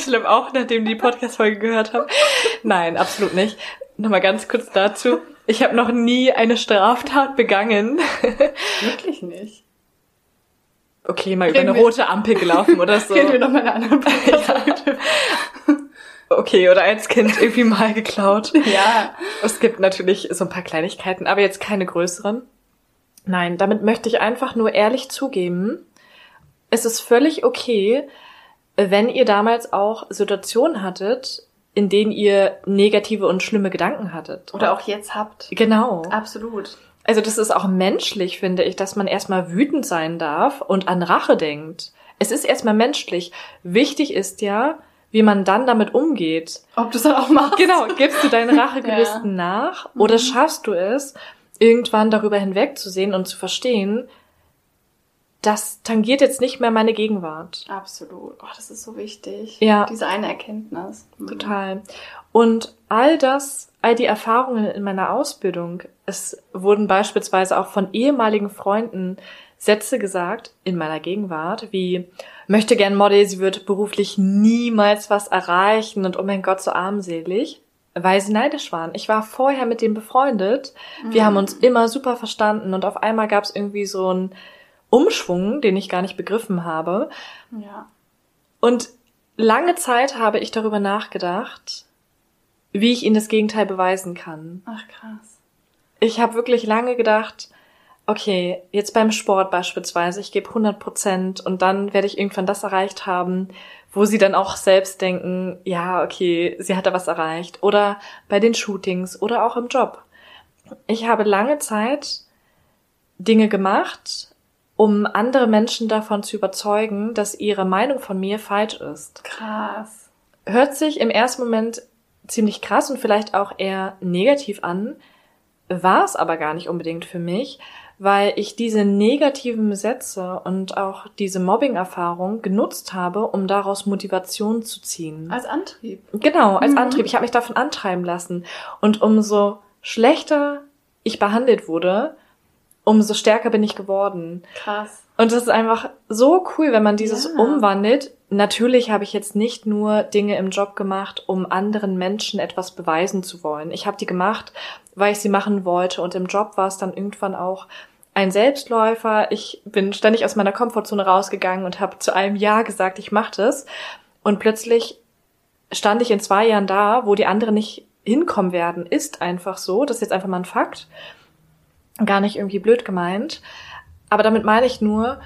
Schlimm auch, nachdem die Podcast-Folge gehört haben. Nein, absolut nicht. Nochmal ganz kurz dazu. Ich habe noch nie eine Straftat begangen. (laughs) Wirklich nicht. Okay, mal über eine rote Ampel gelaufen oder so. (laughs) Reden wir noch mal eine andere (laughs) ja. Okay, oder als Kind irgendwie mal geklaut. Ja. Es gibt natürlich so ein paar Kleinigkeiten, aber jetzt keine größeren. Nein, damit möchte ich einfach nur ehrlich zugeben, es ist völlig okay, wenn ihr damals auch Situationen hattet, in denen ihr negative und schlimme Gedanken hattet. Oder auch jetzt habt. Genau. Absolut. Also das ist auch menschlich, finde ich, dass man erstmal wütend sein darf und an Rache denkt. Es ist erstmal menschlich. Wichtig ist ja, wie man dann damit umgeht. Ob du es dann auch machst. Genau, gibst du deinen (laughs) Rachegelüsten ja. nach oder mhm. schaffst du es, irgendwann darüber hinwegzusehen und zu verstehen, das tangiert jetzt nicht mehr meine Gegenwart. Absolut. Oh, das ist so wichtig. Ja. Diese eine Erkenntnis. Mhm. Total. Und all das, all die Erfahrungen in meiner Ausbildung, es wurden beispielsweise auch von ehemaligen Freunden Sätze gesagt in meiner Gegenwart, wie möchte gern Model, sie wird beruflich niemals was erreichen und oh mein Gott, so armselig, weil sie neidisch waren. Ich war vorher mit denen befreundet, wir mhm. haben uns immer super verstanden und auf einmal gab es irgendwie so ein Umschwung, den ich gar nicht begriffen habe. Ja. Und lange Zeit habe ich darüber nachgedacht, wie ich ihnen das Gegenteil beweisen kann. Ach krass. Ich habe wirklich lange gedacht, okay, jetzt beim Sport beispielsweise, ich gebe 100 Prozent und dann werde ich irgendwann das erreicht haben, wo sie dann auch selbst denken, ja, okay, sie hat da was erreicht. Oder bei den Shootings oder auch im Job. Ich habe lange Zeit Dinge gemacht, um andere Menschen davon zu überzeugen, dass ihre Meinung von mir falsch ist. Krass. Hört sich im ersten Moment ziemlich krass und vielleicht auch eher negativ an, war es aber gar nicht unbedingt für mich, weil ich diese negativen Sätze und auch diese Mobbing-Erfahrung genutzt habe, um daraus Motivation zu ziehen. Als Antrieb. Genau, als mhm. Antrieb. Ich habe mich davon antreiben lassen. Und umso schlechter ich behandelt wurde, umso stärker bin ich geworden. Krass. Und das ist einfach so cool, wenn man dieses ja. umwandelt. Natürlich habe ich jetzt nicht nur Dinge im Job gemacht, um anderen Menschen etwas beweisen zu wollen. Ich habe die gemacht, weil ich sie machen wollte. Und im Job war es dann irgendwann auch ein Selbstläufer. Ich bin ständig aus meiner Komfortzone rausgegangen und habe zu einem Ja gesagt, ich mache das. Und plötzlich stand ich in zwei Jahren da, wo die anderen nicht hinkommen werden. Ist einfach so. Das ist jetzt einfach mal ein Fakt gar nicht irgendwie blöd gemeint. Aber damit meine ich nur,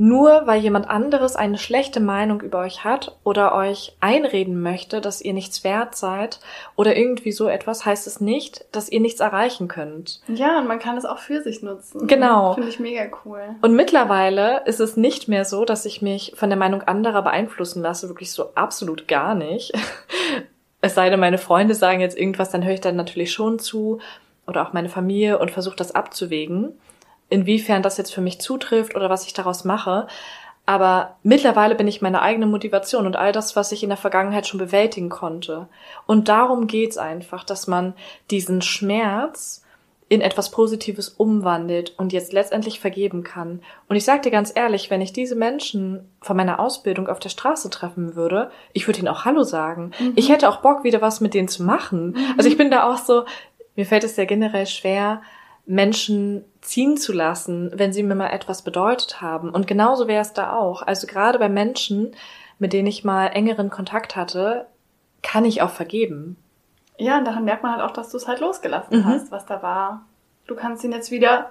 nur weil jemand anderes eine schlechte Meinung über euch hat oder euch einreden möchte, dass ihr nichts wert seid oder irgendwie so etwas, heißt es nicht, dass ihr nichts erreichen könnt. Ja, und man kann es auch für sich nutzen. Genau. Finde ich mega cool. Und mittlerweile ist es nicht mehr so, dass ich mich von der Meinung anderer beeinflussen lasse, wirklich so absolut gar nicht. (laughs) Es sei denn, meine Freunde sagen jetzt irgendwas, dann höre ich dann natürlich schon zu oder auch meine Familie und versuche das abzuwägen, inwiefern das jetzt für mich zutrifft oder was ich daraus mache. Aber mittlerweile bin ich meine eigene Motivation und all das, was ich in der Vergangenheit schon bewältigen konnte. Und darum geht's einfach, dass man diesen Schmerz in etwas Positives umwandelt und jetzt letztendlich vergeben kann. Und ich sag dir ganz ehrlich, wenn ich diese Menschen von meiner Ausbildung auf der Straße treffen würde, ich würde ihnen auch Hallo sagen. Mhm. Ich hätte auch Bock, wieder was mit denen zu machen. Mhm. Also ich bin da auch so, mir fällt es ja generell schwer, Menschen ziehen zu lassen, wenn sie mir mal etwas bedeutet haben. Und genauso wäre es da auch. Also gerade bei Menschen, mit denen ich mal engeren Kontakt hatte, kann ich auch vergeben. Ja, und daran merkt man halt auch, dass du es halt losgelassen mhm. hast, was da war. Du kannst ihn jetzt wieder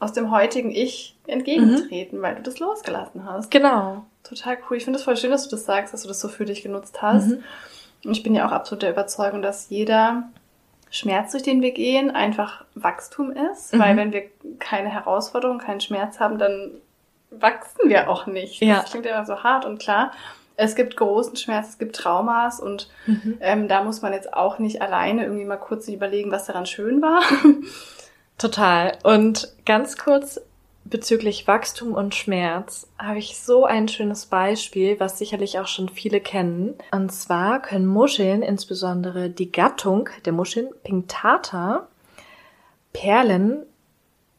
aus dem heutigen Ich entgegentreten, mhm. weil du das losgelassen hast. Genau. Total cool. Ich finde es voll schön, dass du das sagst, dass du das so für dich genutzt hast. Mhm. Und ich bin ja auch absolut der Überzeugung, dass jeder Schmerz, durch den wir gehen, einfach Wachstum ist. Mhm. Weil wenn wir keine Herausforderung, keinen Schmerz haben, dann wachsen wir auch nicht. Ja. Das klingt immer so hart und klar. Es gibt großen Schmerz, es gibt Traumas und mhm. ähm, da muss man jetzt auch nicht alleine irgendwie mal kurz überlegen, was daran schön war. (laughs) Total. Und ganz kurz, bezüglich Wachstum und Schmerz habe ich so ein schönes Beispiel, was sicherlich auch schon viele kennen. Und zwar können Muscheln, insbesondere die Gattung der Muscheln Pinctata, Perlen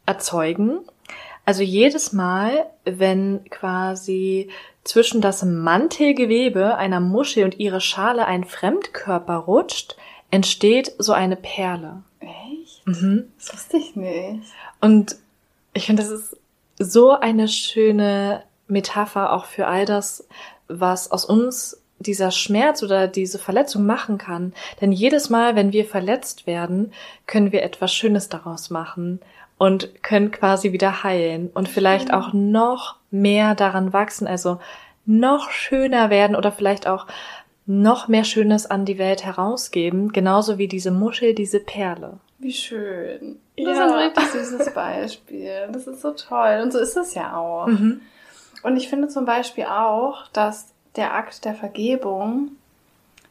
erzeugen. Also jedes Mal, wenn quasi zwischen das Mantelgewebe einer Muschel und ihre Schale ein Fremdkörper rutscht, entsteht so eine Perle. Echt? Mhm. Das wusste ich nicht. Und ich finde, das ist so eine schöne Metapher auch für all das, was aus uns dieser Schmerz oder diese Verletzung machen kann. Denn jedes Mal, wenn wir verletzt werden, können wir etwas Schönes daraus machen und können quasi wieder heilen und vielleicht auch noch mehr daran wachsen, also noch schöner werden oder vielleicht auch noch mehr Schönes an die Welt herausgeben, genauso wie diese Muschel, diese Perle. Wie schön. Das Ja. ist ein richtig süßes Beispiel. Das ist so toll. Und so ist es ja auch. Mhm. Und ich finde zum Beispiel auch, dass der Akt der Vergebung,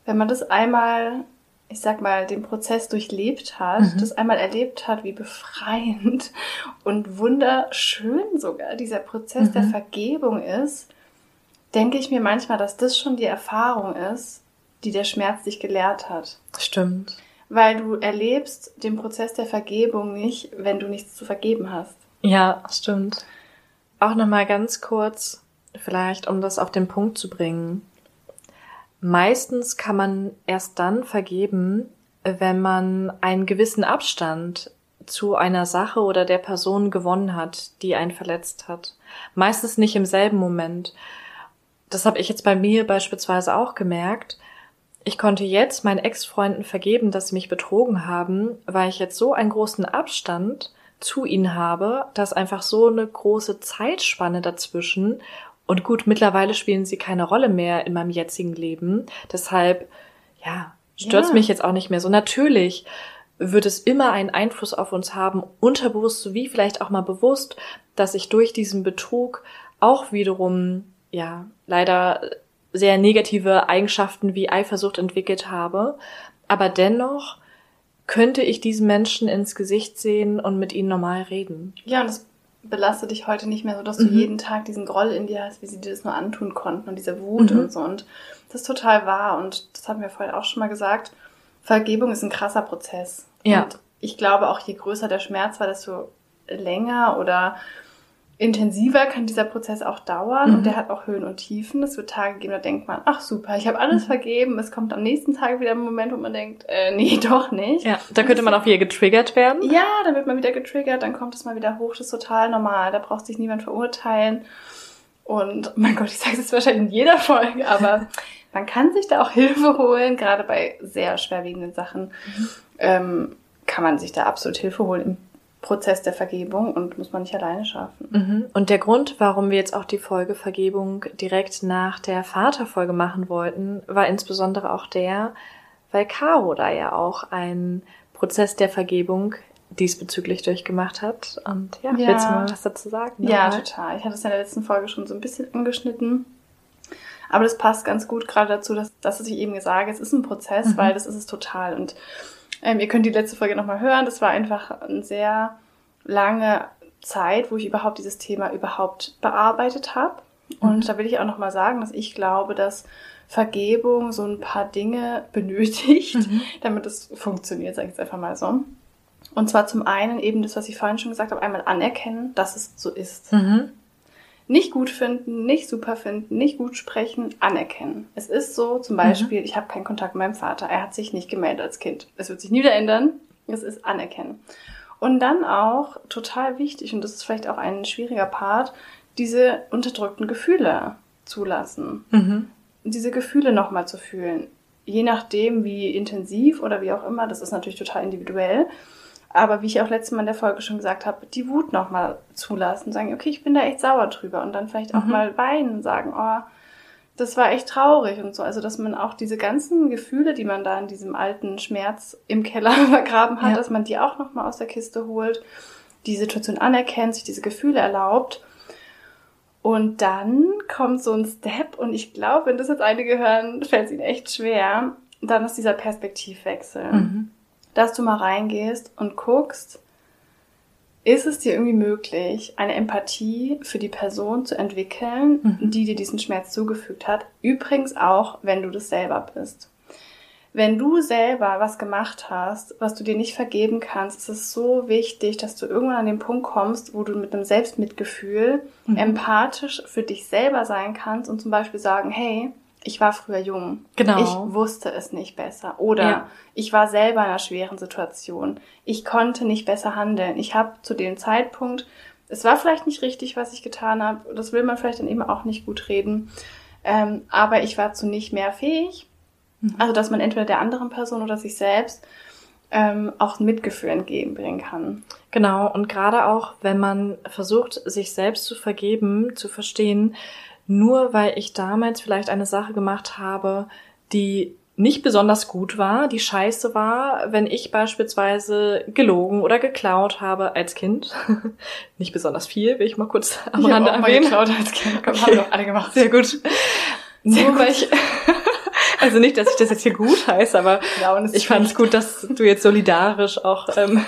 wenn man das einmal, ich sag mal, den Prozess durchlebt hat, Mhm. das einmal erlebt hat, wie befreiend (laughs) und wunderschön sogar dieser Prozess der Mhm. Vergebung ist, denke ich mir manchmal, dass das schon die Erfahrung ist, die der Schmerz dich gelehrt hat. Stimmt. Weil du erlebst den Prozess der Vergebung nicht, wenn du nichts zu vergeben hast. Ja, stimmt. Auch noch mal ganz kurz, vielleicht um das auf den Punkt zu bringen. Meistens kann man erst dann vergeben, wenn man einen gewissen Abstand zu einer Sache oder der Person gewonnen hat, die einen verletzt hat. Meistens nicht im selben Moment. Das habe ich jetzt bei mir beispielsweise auch gemerkt. Ich konnte jetzt meinen Ex-Freunden vergeben, dass sie mich betrogen haben, weil ich jetzt so einen großen Abstand zu ihnen habe, dass einfach so eine große Zeitspanne dazwischen und gut, mittlerweile spielen sie keine Rolle mehr in meinem jetzigen Leben. Deshalb, ja, stört Ja. mich jetzt auch nicht mehr so. Natürlich wird es immer einen Einfluss auf uns haben, unterbewusst sowie vielleicht auch mal bewusst, dass ich durch diesen Betrug auch wiederum, ja, leider sehr negative Eigenschaften wie Eifersucht entwickelt habe. Aber dennoch könnte ich diesen Menschen ins Gesicht sehen und mit ihnen normal reden. Ja, und das belastet dich heute nicht mehr so, dass du Mhm. jeden Tag diesen Groll in dir hast, wie sie dir das nur antun konnten und diese Wut Mhm. und so. Und das ist total wahr. Und das haben wir vorher auch schon mal gesagt. Vergebung ist ein krasser Prozess. Ja. Und ich glaube auch, je größer der Schmerz war, desto länger oder intensiver kann dieser Prozess auch dauern. Mhm. Und der hat auch Höhen und Tiefen. Es wird Tage geben, da denkt man, ach super, ich habe alles Mhm. vergeben. Es kommt am nächsten Tag wieder ein Moment, wo man denkt, äh, (laughs) nee, doch nicht. Ja, da könnte man auch wieder getriggert werden. Ja, dann wird man wieder getriggert, dann kommt es mal wieder hoch, das ist total normal. Da braucht sich niemand verurteilen. Und mein Gott, ich sage es jetzt wahrscheinlich in jeder Folge, aber (laughs) man kann sich da auch Hilfe holen, gerade bei sehr schwerwiegenden Sachen. Ähm, kann man sich da absolut Hilfe holen Prozess der Vergebung und muss man nicht alleine schaffen. Mhm. Und der Grund, warum wir jetzt auch die Folge Vergebung direkt nach der Vaterfolge machen wollten, war insbesondere auch der, weil Caro da ja auch einen Prozess der Vergebung diesbezüglich durchgemacht hat. Und ja, Ja. willst du mal was dazu sagen? Ja, nochmal? total. Ich hatte es in der letzten Folge schon so ein bisschen angeschnitten. Aber das passt ganz gut gerade dazu, dass, dass ich eben sage, es ist ein Prozess, Mhm. weil das ist es total. Und ähm, ihr könnt die letzte Folge nochmal hören. Das war einfach eine sehr lange Zeit, wo ich überhaupt dieses Thema überhaupt bearbeitet habe. Und Mhm. da will ich auch nochmal sagen, dass ich glaube, dass Vergebung so ein paar Dinge benötigt, Mhm. damit es funktioniert, sage ich jetzt einfach mal so. Und zwar zum einen eben das, was ich vorhin schon gesagt habe, einmal anerkennen, dass es so ist. Mhm. Nicht gut finden, nicht super finden, nicht gut sprechen, anerkennen. Es ist so, zum Beispiel, ich habe keinen Kontakt mit meinem Vater, er hat sich nicht gemeldet als Kind. Es wird sich nie wieder ändern. Es ist anerkennen. Und dann auch total wichtig, und das ist vielleicht auch ein schwieriger Part, diese unterdrückten Gefühle zulassen. Mhm. Diese Gefühle nochmal zu fühlen. Je nachdem, wie intensiv oder wie auch immer, das ist natürlich total individuell. Aber wie ich auch letztes Mal in der Folge schon gesagt habe, die Wut nochmal zulassen, sagen, okay, ich bin da echt sauer drüber und dann vielleicht auch Mhm. mal weinen und sagen, oh, das war echt traurig und so. Also, dass man auch diese ganzen Gefühle, die man da in diesem alten Schmerz im Keller (laughs) vergraben hat, Ja. dass man die auch nochmal aus der Kiste holt, die Situation anerkennt, sich diese Gefühle erlaubt. Und dann kommt so ein Step und ich glaube, wenn das jetzt einige hören, fällt es ihnen echt schwer. Dann ist dieser Perspektivwechsel Mhm. Dass du mal reingehst und guckst, ist es dir irgendwie möglich, eine Empathie für die Person zu entwickeln, Mhm. die dir diesen Schmerz zugefügt hat? Übrigens auch, wenn du das selber bist. Wenn du selber was gemacht hast, was du dir nicht vergeben kannst, ist es so wichtig, dass du irgendwann an den Punkt kommst, wo du mit einem Selbstmitgefühl Mhm. empathisch für dich selber sein kannst und zum Beispiel sagen, hey, ich war früher jung. Genau. Ich wusste es nicht besser. Oder Ja. ich war selber in einer schweren Situation. Ich konnte nicht besser handeln. Ich habe zu dem Zeitpunkt, es war vielleicht nicht richtig, was ich getan habe. Das will man vielleicht dann eben auch nicht gut reden. Ähm, aber ich war zu nicht mehr fähig. Also, dass man entweder der anderen Person oder sich selbst ähm, auch Mitgefühl entgegenbringen kann. Genau, und gerade auch, wenn man versucht, sich selbst zu vergeben, zu verstehen, nur weil ich damals vielleicht eine Sache gemacht habe, die nicht besonders gut war, die scheiße war, wenn ich beispielsweise gelogen oder geklaut habe als Kind. (laughs) nicht besonders viel, will ich mal kurz am Ich Rande auch mal erwähnen. geklaut als Kind. Komm, Okay. haben doch alle gemacht. Sehr gut. Nur weil ich, (laughs) also nicht, dass ich das jetzt hier gut heiße, aber ist ich fand es gut, dass du jetzt solidarisch auch ähm,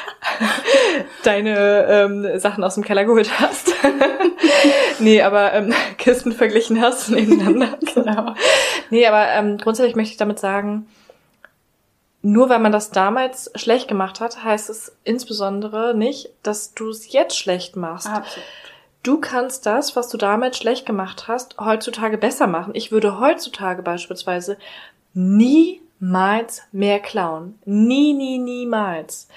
(laughs) deine ähm, Sachen aus dem Keller geholt hast. (laughs) nee, aber ähm, (laughs) Kisten verglichen hast nebeneinander. (laughs) Genau. Nee, aber ähm, grundsätzlich möchte ich damit sagen, nur weil man das damals schlecht gemacht hat, heißt es insbesondere nicht, dass du es jetzt schlecht machst. Absolut. Du kannst das, was du damals schlecht gemacht hast, heutzutage besser machen. Ich würde heutzutage beispielsweise niemals mehr klauen. Nie, nie, niemals.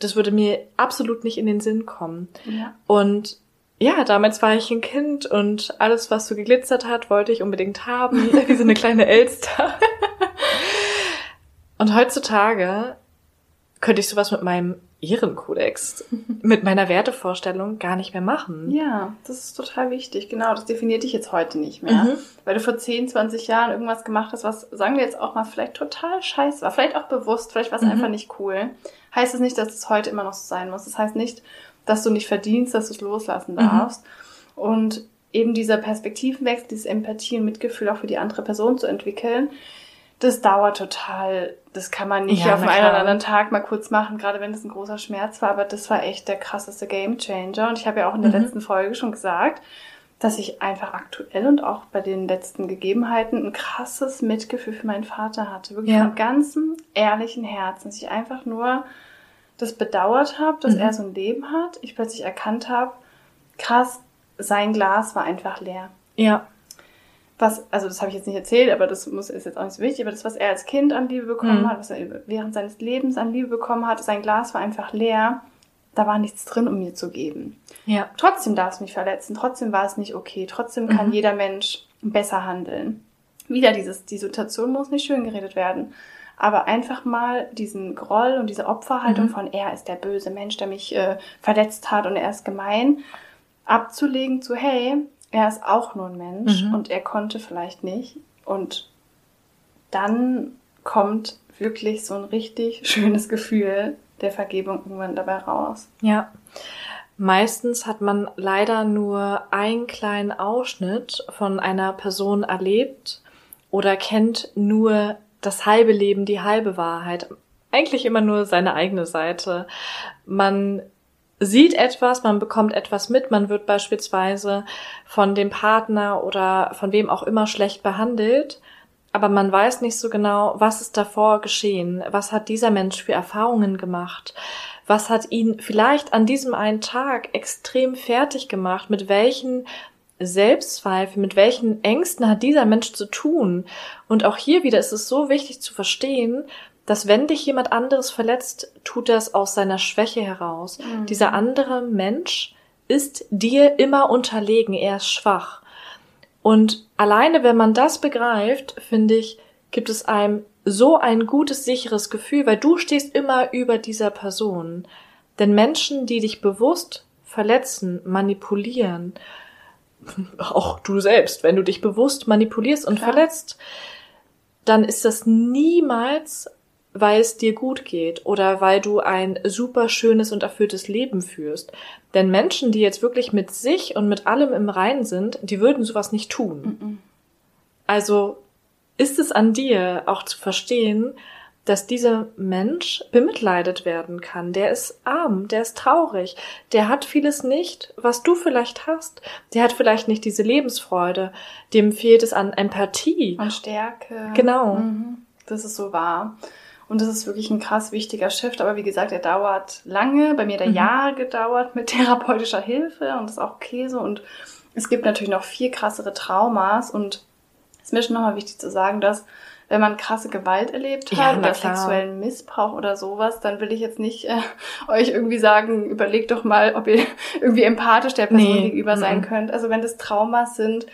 Das würde mir absolut nicht in den Sinn kommen. Ja. Und ja, damals war ich ein Kind und alles, was so geglitzert hat, wollte ich unbedingt haben, (laughs) wie so eine kleine Elster. Und heutzutage könnte ich sowas mit meinem Ehrenkodex, mit meiner Wertevorstellung gar nicht mehr machen. Ja, das ist total wichtig. Genau, das definiert dich jetzt heute nicht mehr. Mhm. Weil du vor 10, 20 Jahren irgendwas gemacht hast, was, sagen wir jetzt auch mal, vielleicht total scheiße war. Vielleicht auch bewusst, vielleicht war es Mhm. einfach nicht cool. Heißt es nicht, dass es heute immer noch so sein muss. Das heißt nicht, dass du nicht verdienst, dass du es loslassen Mhm. darfst. Und eben dieser Perspektivenwechsel, dieses Empathie und Mitgefühl auch für die andere Person zu entwickeln, das dauert total. Das kann man nicht Ja, auf einen oder anderen Tag mal kurz machen, gerade wenn es ein großer Schmerz war. Aber das war echt der krasseste Gamechanger. Und ich habe ja auch in der Mhm. letzten Folge schon gesagt, dass ich einfach aktuell und auch bei den letzten Gegebenheiten ein krasses Mitgefühl für meinen Vater hatte. Wirklich Ja. von ganzem ehrlichen Herzen. Dass ich einfach nur das bedauert habe, dass Mhm. er so ein Leben hat. Ich plötzlich erkannt habe, krass, sein Glas war einfach leer Ja, was, also das habe ich jetzt nicht erzählt, aber das muss, ist jetzt auch nicht so wichtig, aber das, was er als Kind an Liebe bekommen Mhm. hat, was er während seines Lebens an Liebe bekommen hat, sein Glas war einfach leer, da war nichts drin, um mir zu geben. ja, Trotzdem darf es mich verletzen, trotzdem war es nicht okay, trotzdem kann Mhm. jeder Mensch besser handeln. Wieder dieses, die Situation muss nicht schön geredet werden. Aber einfach mal diesen Groll und diese Opferhaltung Mhm. von er ist der böse Mensch, der mich äh, verletzt hat und er ist gemein, abzulegen zu, hey, er ist auch nur ein Mensch Mhm. und er konnte vielleicht nicht. Und dann kommt wirklich so ein richtig schönes Gefühl der Vergebung irgendwann dabei raus. ja. Meistens hat man leider nur einen kleinen Ausschnitt von einer Person erlebt oder kennt nur das halbe Leben, die halbe Wahrheit. Eigentlich immer nur seine eigene Seite. Man sieht etwas, man bekommt etwas mit, man wird beispielsweise von dem Partner oder von wem auch immer schlecht behandelt, aber man weiß nicht so genau, was ist davor geschehen, was hat dieser Mensch für Erfahrungen gemacht, was hat ihn vielleicht an diesem einen Tag extrem fertig gemacht, mit welchen Selbstzweifeln, mit welchen Ängsten hat dieser Mensch zu tun. Und auch hier wieder ist es so wichtig zu verstehen, dass wenn dich jemand anderes verletzt, tut er es aus seiner Schwäche heraus. Mhm. Dieser andere Mensch ist dir immer unterlegen, er ist schwach. Und alleine, wenn man das begreift, finde ich, gibt es einem so ein gutes, sicheres Gefühl, weil du stehst immer über dieser Person. Denn Menschen, die dich bewusst verletzen, manipulieren, auch du selbst, wenn du dich bewusst manipulierst und Klar. verletzt, dann ist das niemals, weil es dir gut geht oder weil du ein super schönes und erfülltes Leben führst. Denn Menschen, die jetzt wirklich mit sich und mit allem im Reinen sind, die würden sowas nicht tun. Mhm. Also ist es an dir auch zu verstehen, dass dieser Mensch bemitleidet werden kann. Der ist arm, der ist traurig, der hat vieles nicht, was du vielleicht hast. Der hat vielleicht nicht diese Lebensfreude, dem fehlt es an Empathie. Und Stärke. Genau. Mhm. Das ist so wahr. Und das ist wirklich ein krass wichtiger Shift. Aber wie gesagt, er dauert lange. Bei mir hat er Mhm. Jahre gedauert mit (laughs) therapeutischer Hilfe. Und das ist auch okay so. Und es gibt natürlich noch viel krassere Traumas. Und ist mir schon nochmal wichtig zu sagen, dass wenn man krasse Gewalt erlebt hat Ja, oder klar. sexuellen Missbrauch oder sowas, dann will ich jetzt nicht äh, euch irgendwie sagen, überlegt doch mal, ob ihr (laughs) irgendwie empathisch der Person Nee, gegenüber sein könnt. Also wenn das Traumas sind,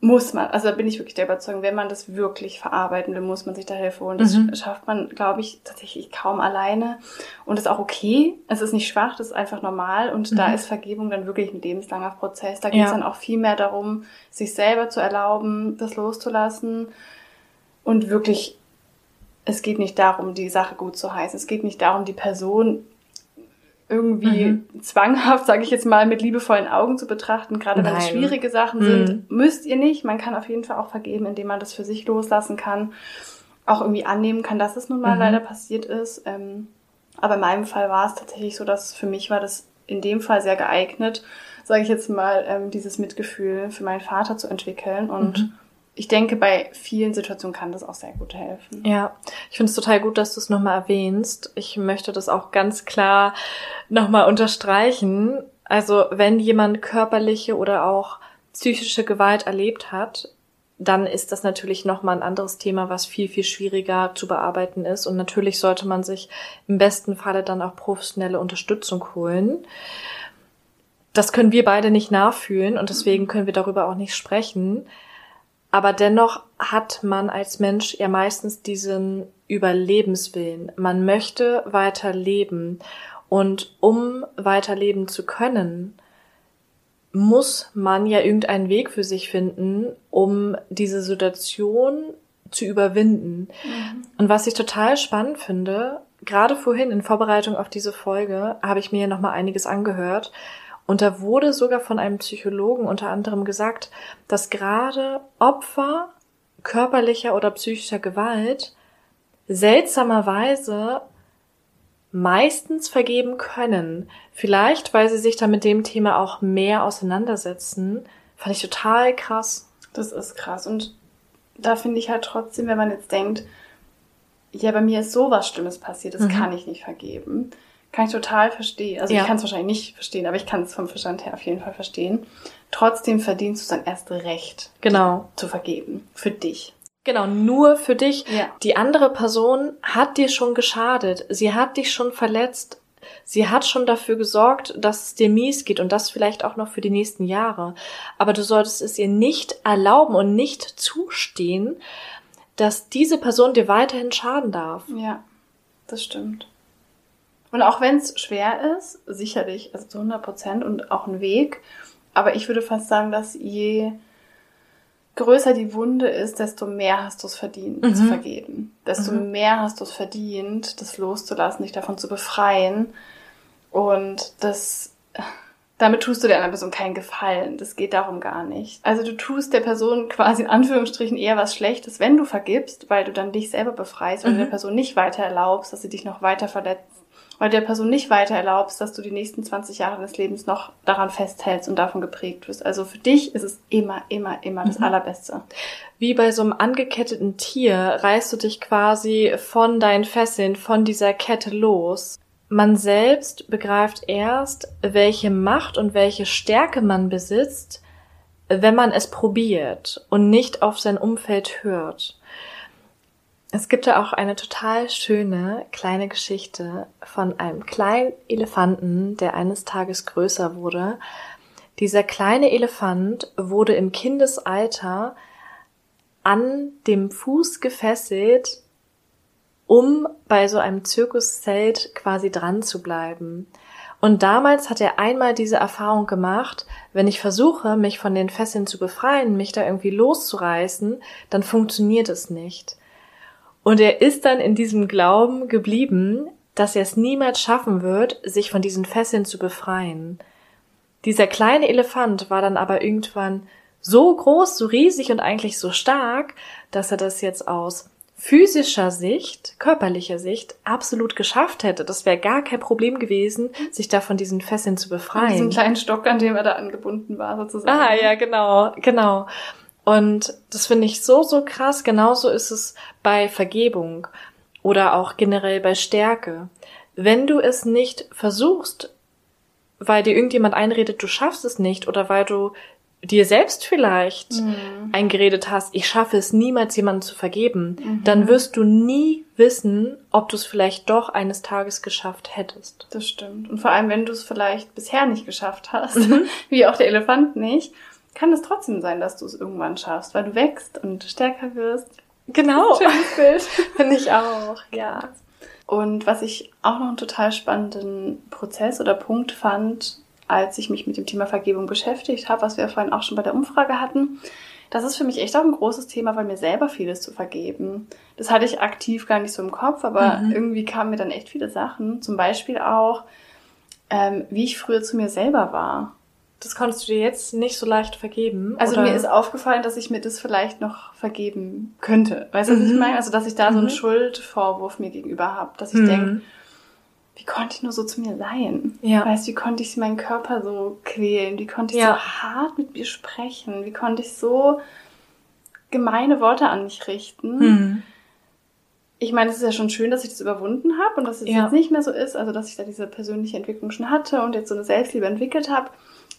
muss man, also da bin ich wirklich der Überzeugung, wenn man das wirklich verarbeiten will, muss man sich da Hilfe holen. Das Mhm. schafft man, glaube ich, tatsächlich kaum alleine. Und ist auch okay. Es ist nicht schwach, das ist einfach normal. Und da Mhm. ist Vergebung dann wirklich ein lebenslanger Prozess. Da geht es Ja. dann auch viel mehr darum, sich selber zu erlauben, das loszulassen. Und wirklich, es geht nicht darum, die Sache gut zu heißen. Es geht nicht darum, die Person irgendwie Mhm. zwanghaft, sage ich jetzt mal, mit liebevollen Augen zu betrachten. Gerade wenn es Nein. schwierige Sachen Mhm. sind, müsst ihr nicht. Man kann auf jeden Fall auch vergeben, indem man das für sich loslassen kann, auch irgendwie annehmen kann, dass es nun mal Mhm. leider passiert ist. Ähm, aber in meinem Fall war es tatsächlich so, dass für mich war das in dem Fall sehr geeignet, sage ich jetzt mal, ähm, dieses Mitgefühl für meinen Vater zu entwickeln. Und Mhm. Ich denke, bei vielen Situationen kann das auch sehr gut helfen. Ja, ich finde es total gut, dass du es nochmal erwähnst. Ich möchte das auch ganz klar nochmal unterstreichen. Also wenn jemand körperliche oder auch psychische Gewalt erlebt hat, dann ist das natürlich nochmal ein anderes Thema, was viel, viel schwieriger zu bearbeiten ist. Und natürlich sollte man sich im besten Falle dann auch professionelle Unterstützung holen. Das können wir beide nicht nachfühlen und deswegen können wir darüber auch nicht sprechen. Aber dennoch hat man als Mensch ja meistens diesen Überlebenswillen. Man möchte weiter leben. Und um weiterleben zu können, muss man ja irgendeinen Weg für sich finden, um diese Situation zu überwinden. Und was ich total spannend finde, gerade vorhin in Vorbereitung auf diese Folge habe ich mir ja noch mal einiges angehört und da wurde sogar von einem Psychologen unter anderem gesagt, dass gerade Opfer körperlicher oder psychischer Gewalt seltsamerweise meistens vergeben können. Vielleicht, weil sie sich da mit dem Thema auch mehr auseinandersetzen. Fand ich total krass. Das ist krass. Und da finde ich halt trotzdem, wenn man jetzt denkt, ja, bei mir ist sowas Schlimmes passiert, das Mhm. kann ich nicht vergeben. Kann ich total verstehen. Also Ja. ich kann es wahrscheinlich nicht verstehen, aber ich kann es vom Verstand her auf jeden Fall verstehen. Trotzdem verdienst du dann erst recht Genau. zu vergeben. Für dich. Genau, nur für dich. Ja. Die andere Person hat dir schon geschadet. Sie hat dich schon verletzt. Sie hat schon dafür gesorgt, dass es dir mies geht und das vielleicht auch noch für die nächsten Jahre. Aber du solltest es ihr nicht erlauben und nicht zustehen, dass diese Person dir weiterhin schaden darf. Ja, das stimmt. Und auch wenn es schwer ist, sicherlich, also zu 100 Prozent und auch ein Weg, aber ich würde fast sagen, dass je größer die Wunde ist, desto mehr hast du es verdient Mhm. zu vergeben. Desto Mhm. mehr hast du es verdient, das loszulassen, dich davon zu befreien. Und das, damit tust du der anderen Person keinen Gefallen. Das geht darum gar nicht. Also du tust der Person quasi in Anführungsstrichen eher was Schlechtes, wenn du vergibst, weil du dann dich selber befreist, du Mhm. der Person nicht weiter erlaubst, dass sie dich noch weiter verletzt. Weil du der Person nicht weiter erlaubst, dass du die nächsten 20 Jahre des Lebens noch daran festhältst und davon geprägt wirst. Also für dich ist es immer, immer, immer das Mhm. Allerbeste. Wie bei so einem angeketteten Tier reißt du dich quasi von deinen Fesseln, von dieser Kette los. Man selbst begreift erst, welche Macht und welche Stärke man besitzt, wenn man es probiert und nicht auf sein Umfeld hört. Es gibt da auch eine total schöne kleine Geschichte von einem kleinen Elefanten, der eines Tages größer wurde. Dieser kleine Elefant wurde im Kindesalter an dem Fuß gefesselt, um bei so einem Zirkuszelt quasi dran zu bleiben. Und damals hat er einmal diese Erfahrung gemacht, wenn ich versuche, mich von den Fesseln zu befreien, mich da irgendwie loszureißen, dann funktioniert es nicht. Und er ist dann in diesem Glauben geblieben, dass er es niemals schaffen wird, sich von diesen Fesseln zu befreien. Dieser kleine Elefant war dann aber irgendwann so groß, so riesig und eigentlich so stark, dass er das jetzt aus physischer Sicht, körperlicher Sicht absolut geschafft hätte. Das wäre gar kein Problem gewesen, sich da von diesen Fesseln zu diesem befreien. kleinen Stock, an dem er da angebunden war, sozusagen. Ah, ja, genau, genau. Und das finde ich so, so krass. Genauso ist es bei Vergebung oder auch generell bei Stärke. Wenn du es nicht versuchst, weil dir irgendjemand einredet, du schaffst es nicht oder weil du dir selbst vielleicht mhm. eingeredet hast, ich schaffe es niemals jemandem zu vergeben, mhm. dann wirst du nie wissen, ob du es vielleicht doch eines Tages geschafft hättest. Das stimmt. Und vor allem, wenn du es vielleicht bisher nicht geschafft hast, mhm. (laughs) wie auch der Elefant nicht, kann es trotzdem sein, dass du es irgendwann schaffst, weil du wächst und stärker wirst. Genau. Schönes Bild. (laughs) Finde ich auch, ja. Und was ich auch noch einen total spannenden Prozess oder Punkt fand, als ich mich mit dem Thema Vergebung beschäftigt habe, was wir vorhin auch schon bei der Umfrage hatten, das ist für mich echt auch ein großes Thema, weil mir selber vieles zu vergeben. Das hatte ich aktiv gar nicht so im Kopf, aber mhm. irgendwie kamen mir dann echt viele Sachen. Zum Beispiel auch, ähm, wie ich früher zu mir selber war. Das konntest du dir jetzt nicht so leicht vergeben. Also oder? mir ist aufgefallen, dass ich mir das vielleicht noch vergeben könnte. Weißt du, was mhm. ich meine? Also dass ich da mhm. so einen mhm. Schuldvorwurf mir gegenüber habe, dass ich mhm. denke, wie konnte ich nur so zu mir sein? Ja. Weißt du, wie konnte ich meinen Körper so quälen? Wie konnte ich ja. so hart mit mir sprechen? Wie konnte ich so gemeine Worte an mich richten? Mhm. Ich meine, es ist ja schon schön, dass ich das überwunden habe und dass es ja. jetzt nicht mehr so ist, also dass ich da diese persönliche Entwicklung schon hatte und jetzt so eine Selbstliebe entwickelt habe.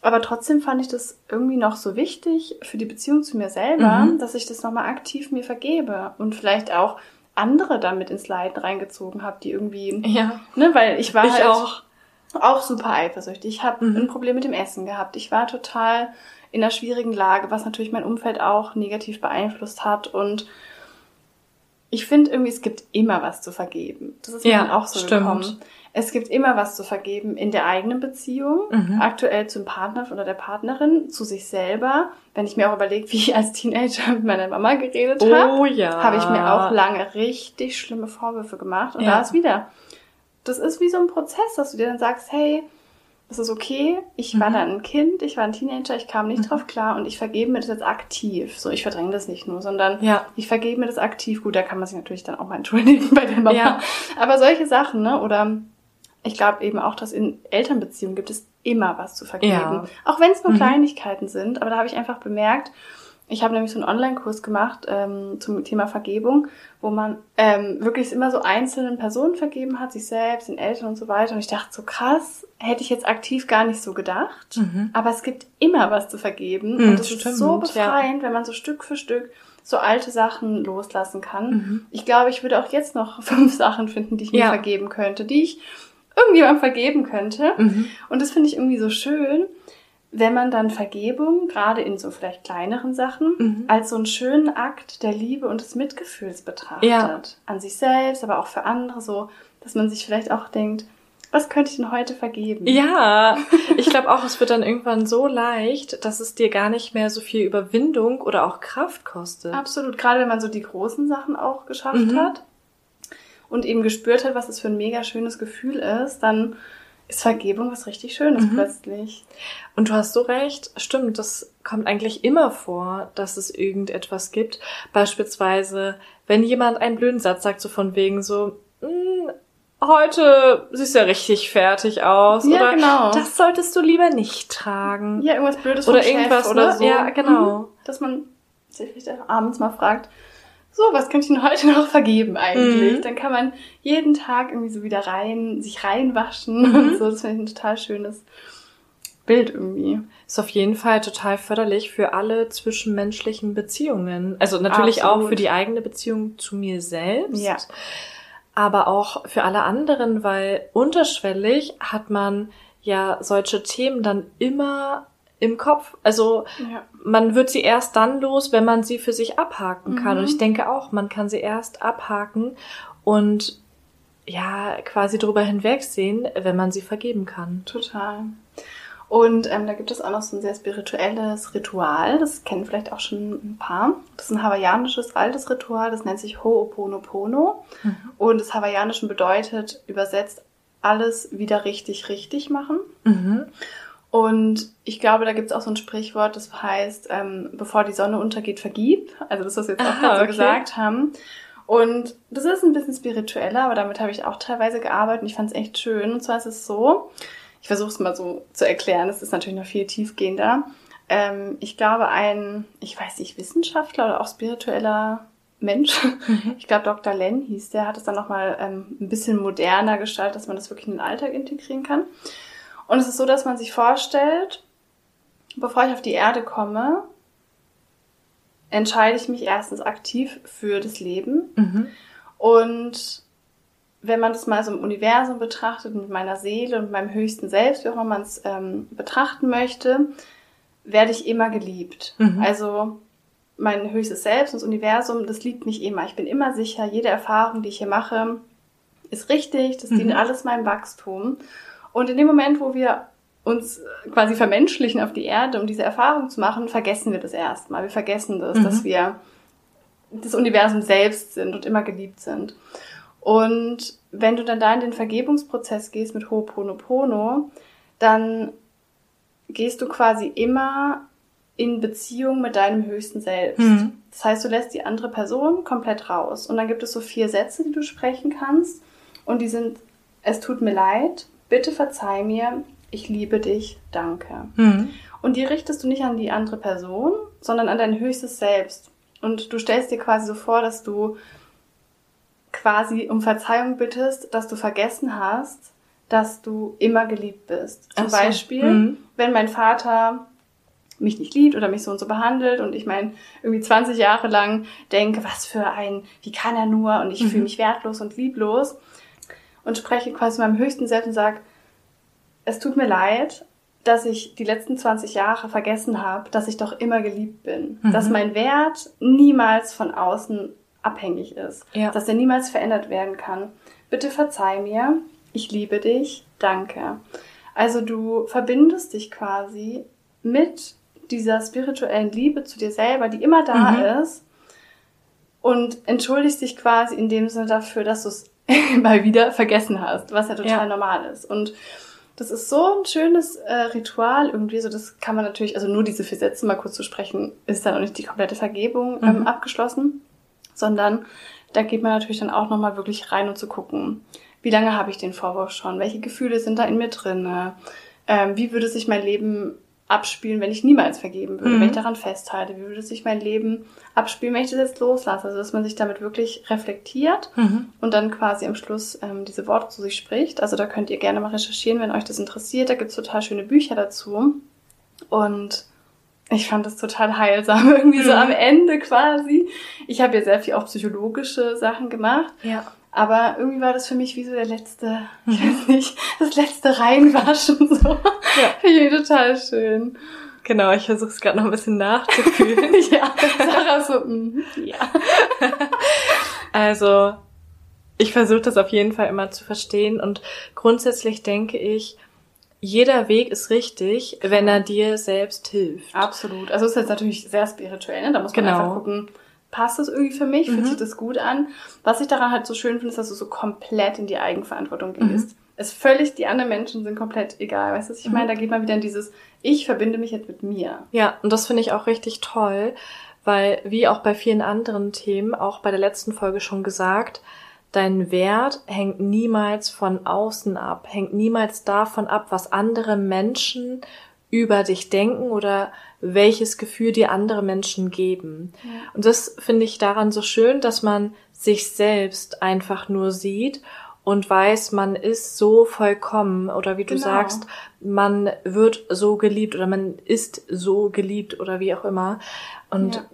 Aber trotzdem fand ich das irgendwie noch so wichtig für die Beziehung zu mir selber, mhm. dass ich das nochmal aktiv mir vergebe und vielleicht auch andere damit ins Leiden reingezogen habe, die irgendwie, ja. ne, weil ich war ich halt auch. auch super eifersüchtig. Ich habe mhm. ein Problem mit dem Essen gehabt. Ich war total in einer schwierigen Lage, was natürlich mein Umfeld auch negativ beeinflusst hat und ich finde irgendwie, es gibt immer was zu vergeben. Das ist ja, auch so stimmt. gekommen. Es gibt immer was zu vergeben in der eigenen Beziehung, mhm. aktuell zum Partner oder der Partnerin, zu sich selber. Wenn ich mir auch überlege, wie ich als Teenager (laughs) mit meiner Mama geredet oh, habe, ja. habe ich mir auch lange richtig schlimme Vorwürfe gemacht. Und ja. da ist wieder, das ist wie so ein Prozess, dass du dir dann sagst, hey, das ist okay, ich mhm. war dann ein Kind, ich war ein Teenager, ich kam nicht mhm. drauf klar und ich vergebe mir das jetzt aktiv. So, ich verdränge das nicht nur, sondern ja. ich vergebe mir das aktiv. Gut, da kann man sich natürlich dann auch mal entschuldigen (laughs) bei der Mama. Ja. Aber solche Sachen, ne, oder ich glaube eben auch, dass in Elternbeziehungen gibt es immer was zu vergeben. Ja. Auch wenn es nur mhm. Kleinigkeiten sind. Aber da habe ich einfach bemerkt, ich habe nämlich so einen Online-Kurs gemacht ähm, zum Thema Vergebung, wo man ähm, wirklich immer so einzelnen Personen vergeben hat, sich selbst, den Eltern und so weiter. Und ich dachte so krass, hätte ich jetzt aktiv gar nicht so gedacht. Mhm. Aber es gibt immer was zu vergeben. Mhm, und es ist so befreiend, ja. wenn man so Stück für Stück so alte Sachen loslassen kann. Mhm. Ich glaube, ich würde auch jetzt noch (laughs) fünf Sachen finden, die ich ja. mir vergeben könnte, die ich irgendjemandem vergeben könnte. Mhm. Und das finde ich irgendwie so schön, wenn man dann Vergebung, gerade in so vielleicht kleineren Sachen, mhm. als so einen schönen Akt der Liebe und des Mitgefühls betrachtet. Ja. An sich selbst, aber auch für andere so, dass man sich vielleicht auch denkt, was könnte ich denn heute vergeben? Ja, ich glaube auch, es wird dann irgendwann so leicht, dass es dir gar nicht mehr so viel Überwindung oder auch Kraft kostet. Absolut, gerade wenn man so die großen Sachen auch geschafft mhm. hat und eben gespürt hat, was es für ein mega schönes Gefühl ist, dann ist Vergebung was richtig Schönes mhm. plötzlich. Und du hast so recht, stimmt, das kommt eigentlich immer vor, dass es irgendetwas gibt. Beispielsweise, wenn jemand einen blöden Satz sagt, so von wegen so, hm, heute siehst du ja richtig fertig aus. Ja, oder genau. das solltest du lieber nicht tragen. Ja, irgendwas Blödes oder irgendwas Chef, oder ne? so. Ja, genau. Mhm. Dass man sich vielleicht abends mal fragt, so, was könnte ich denn heute (laughs) noch vergeben eigentlich? Mhm. Dann kann man jeden Tag irgendwie so wieder rein, sich reinwaschen mhm. und so. Das finde ich ein total schönes Bild irgendwie. Ist auf jeden Fall total förderlich für alle zwischenmenschlichen Beziehungen. Also natürlich Absolut. auch für die eigene Beziehung zu mir selbst. Ja. Aber auch für alle anderen, weil unterschwellig hat man ja solche Themen dann immer im Kopf. Also ja. man wird sie erst dann los, wenn man sie für sich abhaken kann. Mhm. Und ich denke auch, man kann sie erst abhaken und ja, quasi drüber hinwegsehen, wenn man sie vergeben kann. Total. Und ähm, da gibt es auch noch so ein sehr spirituelles Ritual, das kennen vielleicht auch schon ein paar. Das ist ein hawaiianisches altes Ritual, das nennt sich Ho'oponopono. Mhm. Und das Hawaiianische bedeutet übersetzt alles wieder richtig, richtig machen. Mhm. Und ich glaube, da gibt es auch so ein Sprichwort, das heißt, ähm, bevor die Sonne untergeht, vergib. Also das, was wir jetzt auch gerade okay. gesagt haben. Und das ist ein bisschen spiritueller, aber damit habe ich auch teilweise gearbeitet und ich fand es echt schön. Und zwar ist es so, ich versuche es mal so zu erklären, es ist natürlich noch viel tiefgehender. Ähm, ich glaube, ein, ich weiß nicht, Wissenschaftler oder auch spiritueller Mensch, mhm. (laughs) ich glaube Dr. Len hieß, der hat es dann nochmal ähm, ein bisschen moderner gestaltet, dass man das wirklich in den Alltag integrieren kann. Und es ist so, dass man sich vorstellt, bevor ich auf die Erde komme, entscheide ich mich erstens aktiv für das Leben. Mhm. Und wenn man das mal so im Universum betrachtet, mit meiner Seele und meinem höchsten Selbst, wie auch immer man es ähm, betrachten möchte, werde ich immer geliebt. Mhm. Also mein höchstes Selbst und das Universum, das liebt mich immer. Ich bin immer sicher, jede Erfahrung, die ich hier mache, ist richtig, das Mhm. dient alles meinem Wachstum. Und in dem Moment, wo wir uns quasi vermenschlichen auf die Erde, um diese Erfahrung zu machen, vergessen wir das erstmal. Wir vergessen das, Mhm. dass wir das Universum selbst sind und immer geliebt sind. Und wenn du dann da in den Vergebungsprozess gehst mit Ho'oponopono, dann gehst du quasi immer in Beziehung mit deinem höchsten Selbst. Mhm. Das heißt, du lässt die andere Person komplett raus. Und dann gibt es so vier Sätze, die du sprechen kannst. Und die sind, es tut mir leid, bitte verzeih mir, ich liebe dich, danke. Mhm. Und die richtest du nicht an die andere Person, sondern an dein höchstes Selbst. Und du stellst dir quasi so vor, dass du quasi um Verzeihung bittest, dass du vergessen hast, dass du immer geliebt bist. Zum so. Beispiel, Mhm. wenn mein Vater mich nicht liebt oder mich so und so behandelt und ich mein irgendwie 20 Jahre lang denke, was für ein, wie kann er nur und ich Mhm. fühle mich wertlos und lieblos und spreche quasi meinem höchsten Selbst und sage, es tut mir leid, dass ich die letzten 20 Jahre vergessen habe, dass ich doch immer geliebt bin. Mhm. Dass mein Wert niemals von außen abhängig ist. Ja. Dass er niemals verändert werden kann. Bitte verzeih mir. Ich liebe dich. Danke. Also du verbindest dich quasi mit dieser spirituellen Liebe zu dir selber, die immer da Mhm. ist und entschuldigst dich quasi in dem Sinne dafür, dass du es (laughs) mal wieder vergessen hast, was ja total Ja. normal ist. Und das ist so ein schönes äh, Ritual irgendwie, so das kann man natürlich, also nur diese vier Sätze mal kurz zu sprechen, ist dann auch nicht die komplette Vergebung ähm, Mhm. abgeschlossen, sondern da geht man natürlich dann auch nochmal wirklich rein und zu gucken, wie lange habe ich den Vorwurf schon, welche Gefühle sind da in mir drin, ähm, wie würde sich mein Leben abspielen, wenn ich niemals vergeben würde, Mhm. wenn ich daran festhalte, wie würde sich mein Leben abspielen, wenn ich das jetzt loslasse, also dass man sich damit wirklich reflektiert Mhm. und dann quasi am Schluss ähm, diese Worte zu sich spricht. Also da könnt ihr gerne mal recherchieren, wenn euch das interessiert. Da gibt's total schöne Bücher dazu. Und ich fand das total heilsam, (laughs) irgendwie so Mhm. am Ende quasi. Ich habe ja sehr viel auch psychologische Sachen gemacht, Ja. Aber irgendwie war das für mich wie so der letzte, ich weiß nicht, das letzte Reinwaschen so. Ja. Finde ich total schön. Genau, ich versuche es gerade noch ein bisschen nachzufühlen. (laughs) ja, Sarah so, mhm, ja. (laughs) Also, ich versuche das auf jeden Fall immer zu verstehen und grundsätzlich denke ich, jeder Weg ist richtig, wenn er dir selbst hilft. Absolut. Also es ist jetzt natürlich sehr spirituell, ne? Da muss man Genau. einfach gucken, passt das irgendwie für mich? Fühlt Mhm. sich das gut an? Was ich daran halt so schön finde, ist, dass du so komplett in die Eigenverantwortung Mhm. gehst. Es völlig, die anderen Menschen sind komplett egal. Weißt du, was ich Mhm. meine? Da geht man wieder in dieses, ich verbinde mich jetzt mit mir. Ja, und das finde ich auch richtig toll, weil wie auch bei vielen anderen Themen, auch bei der letzten Folge schon gesagt, dein Wert hängt niemals von außen ab, hängt niemals davon ab, was andere Menschen über dich denken oder welches Gefühl dir andere Menschen geben. Und das finde ich daran so schön, dass man sich selbst einfach nur sieht und weiß, man ist so vollkommen oder wie du Genau. sagst, man wird so geliebt oder man ist so geliebt oder wie auch immer. Und Ja.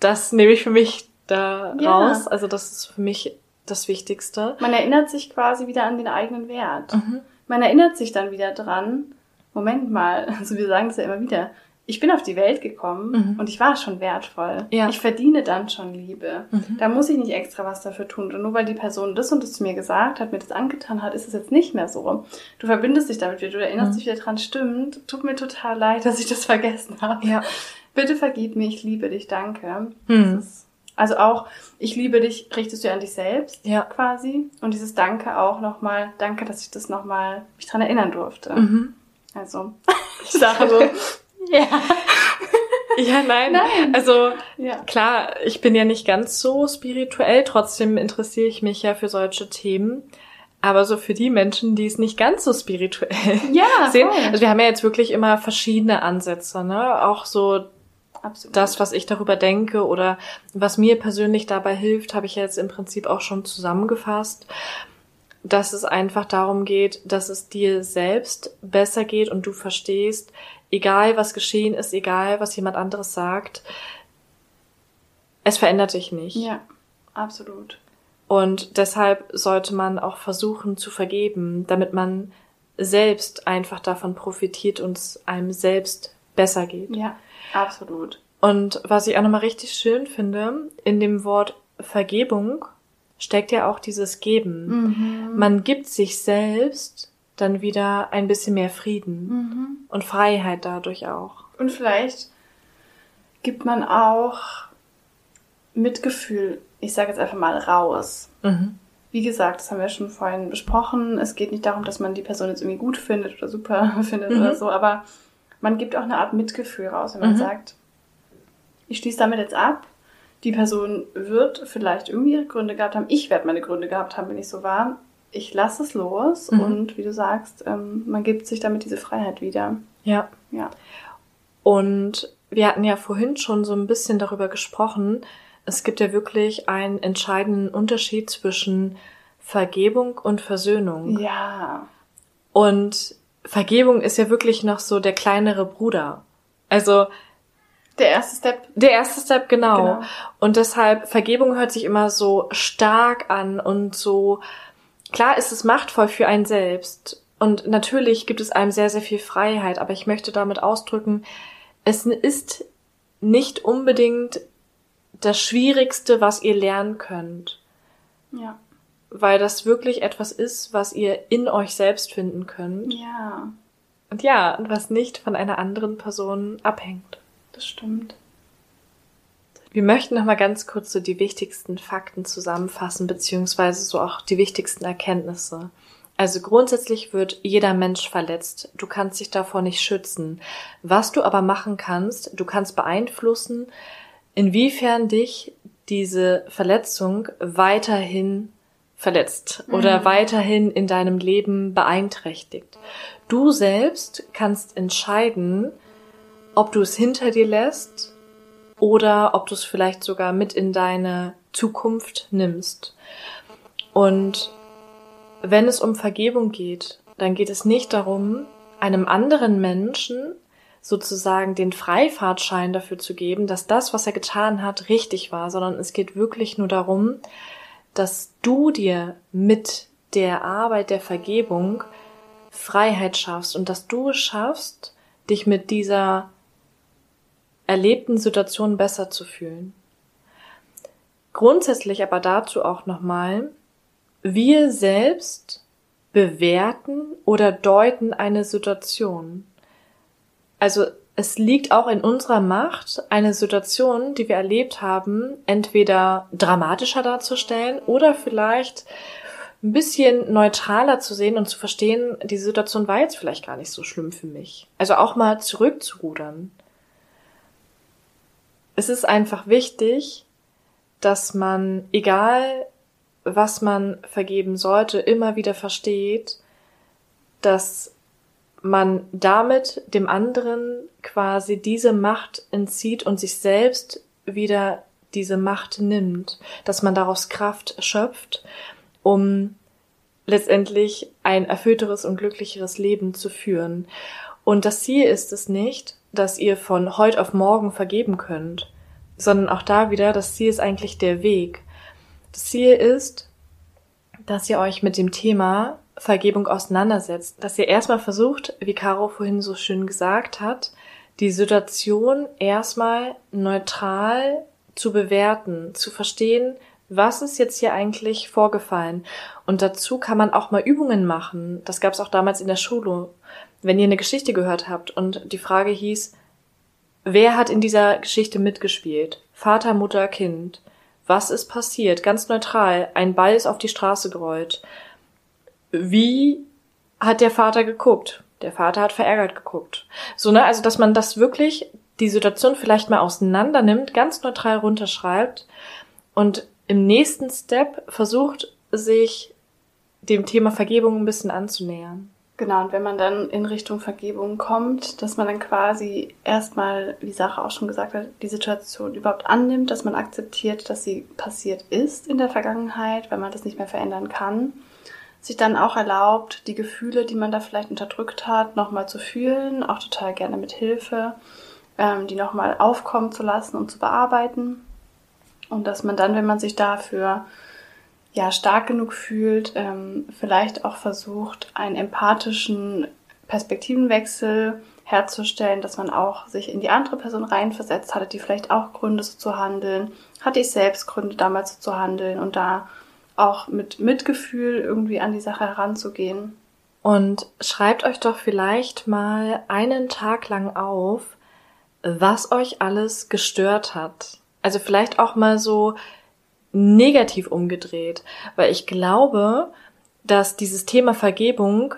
das nehme ich für mich da Ja. raus. Also das ist für mich das Wichtigste. Man erinnert sich quasi wieder an den eigenen Wert. Mhm. Man erinnert sich dann wieder dran, Moment mal, (laughs) also wir sagen es ja immer wieder, ich bin auf die Welt gekommen Mhm. und ich war schon wertvoll. Ja. Ich verdiene dann schon Liebe. Mhm. Da muss ich nicht extra was dafür tun. Und nur weil die Person das und das zu mir gesagt hat, mir das angetan hat, ist es jetzt nicht mehr so. Du verbindest dich damit wieder, du erinnerst Mhm. dich wieder dran, stimmt, tut mir total leid, dass ich das vergessen habe. Ja. Bitte vergib mir, ich liebe dich, danke. Das ist, also auch, ich liebe dich, richtest du an dich selbst Ja. quasi. Und dieses Danke auch nochmal, danke, dass ich das nochmal mich dran erinnern durfte. Mhm. Also, (laughs) ich sage so, ja. (laughs) Ja, nein. Nein. Also Ja. klar, ich bin ja nicht ganz so spirituell, trotzdem interessiere ich mich ja für solche Themen. Aber so für die Menschen, die es nicht ganz so spirituell Ja, (laughs) sehen. voll. Also wir haben ja jetzt wirklich immer verschiedene Ansätze, ne? Auch so Absolut. das, was ich darüber denke oder was mir persönlich dabei hilft, habe ich ja jetzt im Prinzip auch schon zusammengefasst, dass es einfach darum geht, dass es dir selbst besser geht und du verstehst, egal was geschehen ist, egal was jemand anderes sagt, es verändert dich nicht. Ja, absolut. Und deshalb sollte man auch versuchen zu vergeben, damit man selbst einfach davon profitiert und es einem selbst besser geht. Ja, absolut. Und was ich auch nochmal richtig schön finde, in dem Wort Vergebung steckt ja auch dieses Geben. Mhm. Man gibt sich selbst dann wieder ein bisschen mehr Frieden Mhm. und Freiheit dadurch auch. Und vielleicht gibt man auch Mitgefühl, ich sage jetzt einfach mal raus. Mhm. Wie gesagt, das haben wir schon vorhin besprochen. Es geht nicht darum, dass man die Person jetzt irgendwie gut findet oder super (laughs) findet Mhm. oder so, aber man gibt auch eine Art Mitgefühl raus, wenn man Mhm. sagt, ich schließe damit jetzt ab. Die Person wird vielleicht irgendwie ihre Gründe gehabt haben. Ich werde meine Gründe gehabt haben, wenn ich so war. Ich lasse es los Mhm. und wie du sagst, ähm, man gibt sich damit diese Freiheit wieder. Ja. Ja. Und wir hatten ja vorhin schon so ein bisschen darüber gesprochen. Es gibt ja wirklich einen entscheidenden Unterschied zwischen Vergebung und Versöhnung. Ja. Und Vergebung ist ja wirklich noch so der kleinere Bruder. Also Der erste Step. der erste Step, genau. Genau. Und deshalb, Vergebung hört sich immer so stark an und so, klar ist es machtvoll für einen selbst. Und natürlich gibt es einem sehr, sehr viel Freiheit, aber ich möchte damit ausdrücken, es ist nicht unbedingt das Schwierigste, was ihr lernen könnt, Ja. weil das wirklich etwas ist, was ihr in euch selbst finden könnt. Ja, Und ja, und was nicht von einer anderen Person abhängt. das stimmt. Wir möchten noch mal ganz kurz so die wichtigsten Fakten zusammenfassen, beziehungsweise so auch die wichtigsten Erkenntnisse. Also grundsätzlich wird jeder Mensch verletzt. Du kannst dich davor nicht schützen. Was du aber machen kannst, du kannst beeinflussen, inwiefern dich diese Verletzung weiterhin verletzt oder Mhm. weiterhin in deinem Leben beeinträchtigt. Du selbst kannst entscheiden, ob du es hinter dir lässt oder ob du es vielleicht sogar mit in deine Zukunft nimmst. Und wenn es um Vergebung geht, dann geht es nicht darum, einem anderen Menschen sozusagen den Freifahrtschein dafür zu geben, dass das, was er getan hat, richtig war, sondern es geht wirklich nur darum, dass du dir mit der Arbeit der Vergebung Freiheit schaffst und dass du es schaffst, dich mit dieser erlebten Situation besser zu fühlen. Grundsätzlich aber dazu auch nochmal, wir selbst bewerten oder deuten eine Situation. Also es liegt auch in unserer Macht, eine Situation, die wir erlebt haben, entweder dramatischer darzustellen oder vielleicht ein bisschen neutraler zu sehen und zu verstehen, die Situation war jetzt vielleicht gar nicht so schlimm für mich. Also auch mal zurückzurudern. Es ist einfach wichtig, dass man, egal was man vergeben sollte, immer wieder versteht, dass man damit dem anderen quasi diese Macht entzieht und sich selbst wieder diese Macht nimmt, dass man daraus Kraft schöpft, um letztendlich ein erfüllteres und glücklicheres Leben zu führen. Und das Ziel ist es nicht, dass ihr von heute auf morgen vergeben könnt, sondern auch da wieder, das Ziel ist eigentlich der Weg. Das Ziel ist, dass ihr euch mit dem Thema Vergebung auseinandersetzt, dass ihr erstmal versucht, wie Caro vorhin so schön gesagt hat, die Situation erstmal neutral zu bewerten, zu verstehen, was ist jetzt hier eigentlich vorgefallen. Und dazu kann man auch mal Übungen machen. Das gab es auch damals in der Schule. Wenn ihr eine Geschichte gehört habt und die Frage hieß, wer hat in dieser Geschichte mitgespielt? Vater, Mutter, Kind. Was ist passiert? Ganz neutral. Ein Ball ist auf die Straße gerollt. Wie hat der Vater geguckt? Der Vater hat verärgert geguckt. So, ne? Also, dass man das wirklich, die Situation vielleicht mal auseinander nimmt, ganz neutral runterschreibt und im nächsten Step versucht, sich dem Thema Vergebung ein bisschen anzunähern. Genau, und wenn man dann in Richtung Vergebung kommt, dass man dann quasi erstmal, wie Sarah auch schon gesagt hat, die Situation überhaupt annimmt, dass man akzeptiert, dass sie passiert ist in der Vergangenheit, weil man das nicht mehr verändern kann. sich dann auch erlaubt, die Gefühle, die man da vielleicht unterdrückt hat, nochmal zu fühlen, auch total gerne mit Hilfe, ähm, die nochmal aufkommen zu lassen und zu bearbeiten. Und dass man dann, wenn man sich dafür ja stark genug fühlt, ähm, vielleicht auch versucht, einen empathischen Perspektivenwechsel herzustellen, dass man auch sich in die andere Person reinversetzt hatte, die vielleicht auch Gründe so zu handeln, hatte ich selbst Gründe damals so zu handeln und da auch mit Mitgefühl irgendwie an die Sache heranzugehen. Und schreibt euch doch vielleicht mal einen Tag lang auf, was euch alles gestört hat. Also vielleicht auch mal so negativ umgedreht, weil ich glaube, dass dieses Thema Vergebung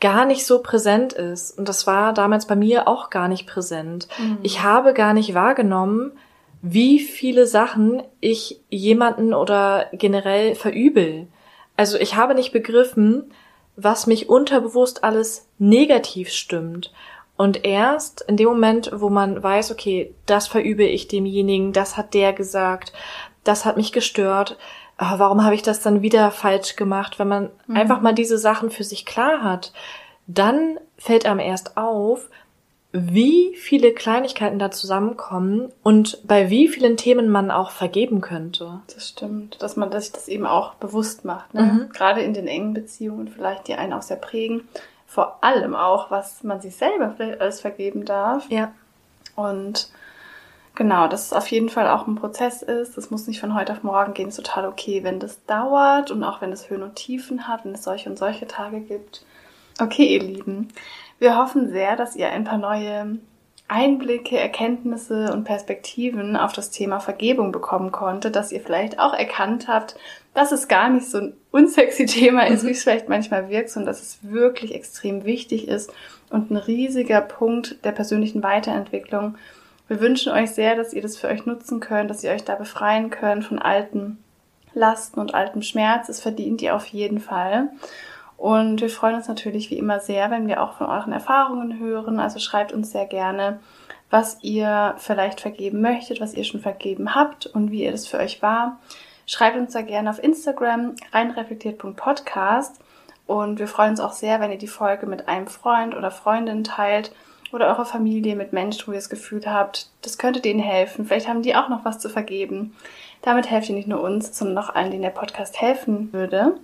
gar nicht so präsent ist. Und das war damals bei mir auch gar nicht präsent. Mhm. Ich habe gar nicht wahrgenommen, wie viele Sachen ich jemanden oder generell verübel. Also ich habe nicht begriffen, was mich unterbewusst alles negativ stimmt. Und erst in dem Moment, wo man weiß, okay, das verübe ich demjenigen, das hat der gesagt, das hat mich gestört, ah, warum habe ich das dann wieder falsch gemacht? Wenn man mhm. einfach mal diese Sachen für sich klar hat, dann fällt einem erst auf, wie viele Kleinigkeiten da zusammenkommen und bei wie vielen Themen man auch vergeben könnte. Das stimmt, dass man sich das eben auch bewusst macht. Ne? Mhm. Gerade in den engen Beziehungen vielleicht, die einen auch sehr prägen. Vor allem auch, was man sich selber vielleicht alles vergeben darf. Ja. Und genau, dass es auf jeden Fall auch ein Prozess ist. Das muss nicht von heute auf morgen gehen. Ist total okay, wenn das dauert und auch wenn es Höhen und Tiefen hat, wenn es solche und solche Tage gibt. Okay, ihr Lieben. Wir hoffen sehr, dass ihr ein paar neue Einblicke, Erkenntnisse und Perspektiven auf das Thema Vergebung bekommen konntet, dass ihr vielleicht auch erkannt habt, dass es gar nicht so ein unsexy Thema ist, wie es vielleicht manchmal wirkt, sondern dass es wirklich extrem wichtig ist und ein riesiger Punkt der persönlichen Weiterentwicklung. Wir wünschen euch sehr, dass ihr das für euch nutzen könnt, dass ihr euch da befreien könnt von alten Lasten und altem Schmerz. Es verdient ihr auf jeden Fall. Und wir freuen uns natürlich wie immer sehr, wenn wir auch von euren Erfahrungen hören. Also schreibt uns sehr gerne, was ihr vielleicht vergeben möchtet, was ihr schon vergeben habt und wie ihr das für euch war. Schreibt uns da gerne auf Instagram reinreflektiert.podcast und wir freuen uns auch sehr, wenn ihr die Folge mit einem Freund oder Freundin teilt oder eurer Familie mit Menschen, wo ihr das Gefühl habt, das könnte denen helfen. Vielleicht haben die auch noch was zu vergeben. Damit helft ihr nicht nur uns, sondern auch allen, denen der Podcast helfen würde.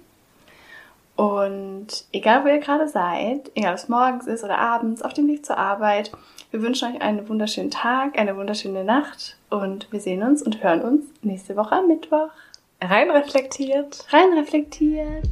Und egal, wo ihr gerade seid, egal ob es morgens ist oder abends, auf dem Weg zur Arbeit, wir wünschen euch einen wunderschönen Tag, eine wunderschöne Nacht und wir sehen uns und hören uns nächste Woche am Mittwoch. Rein reflektiert. Rein reflektiert.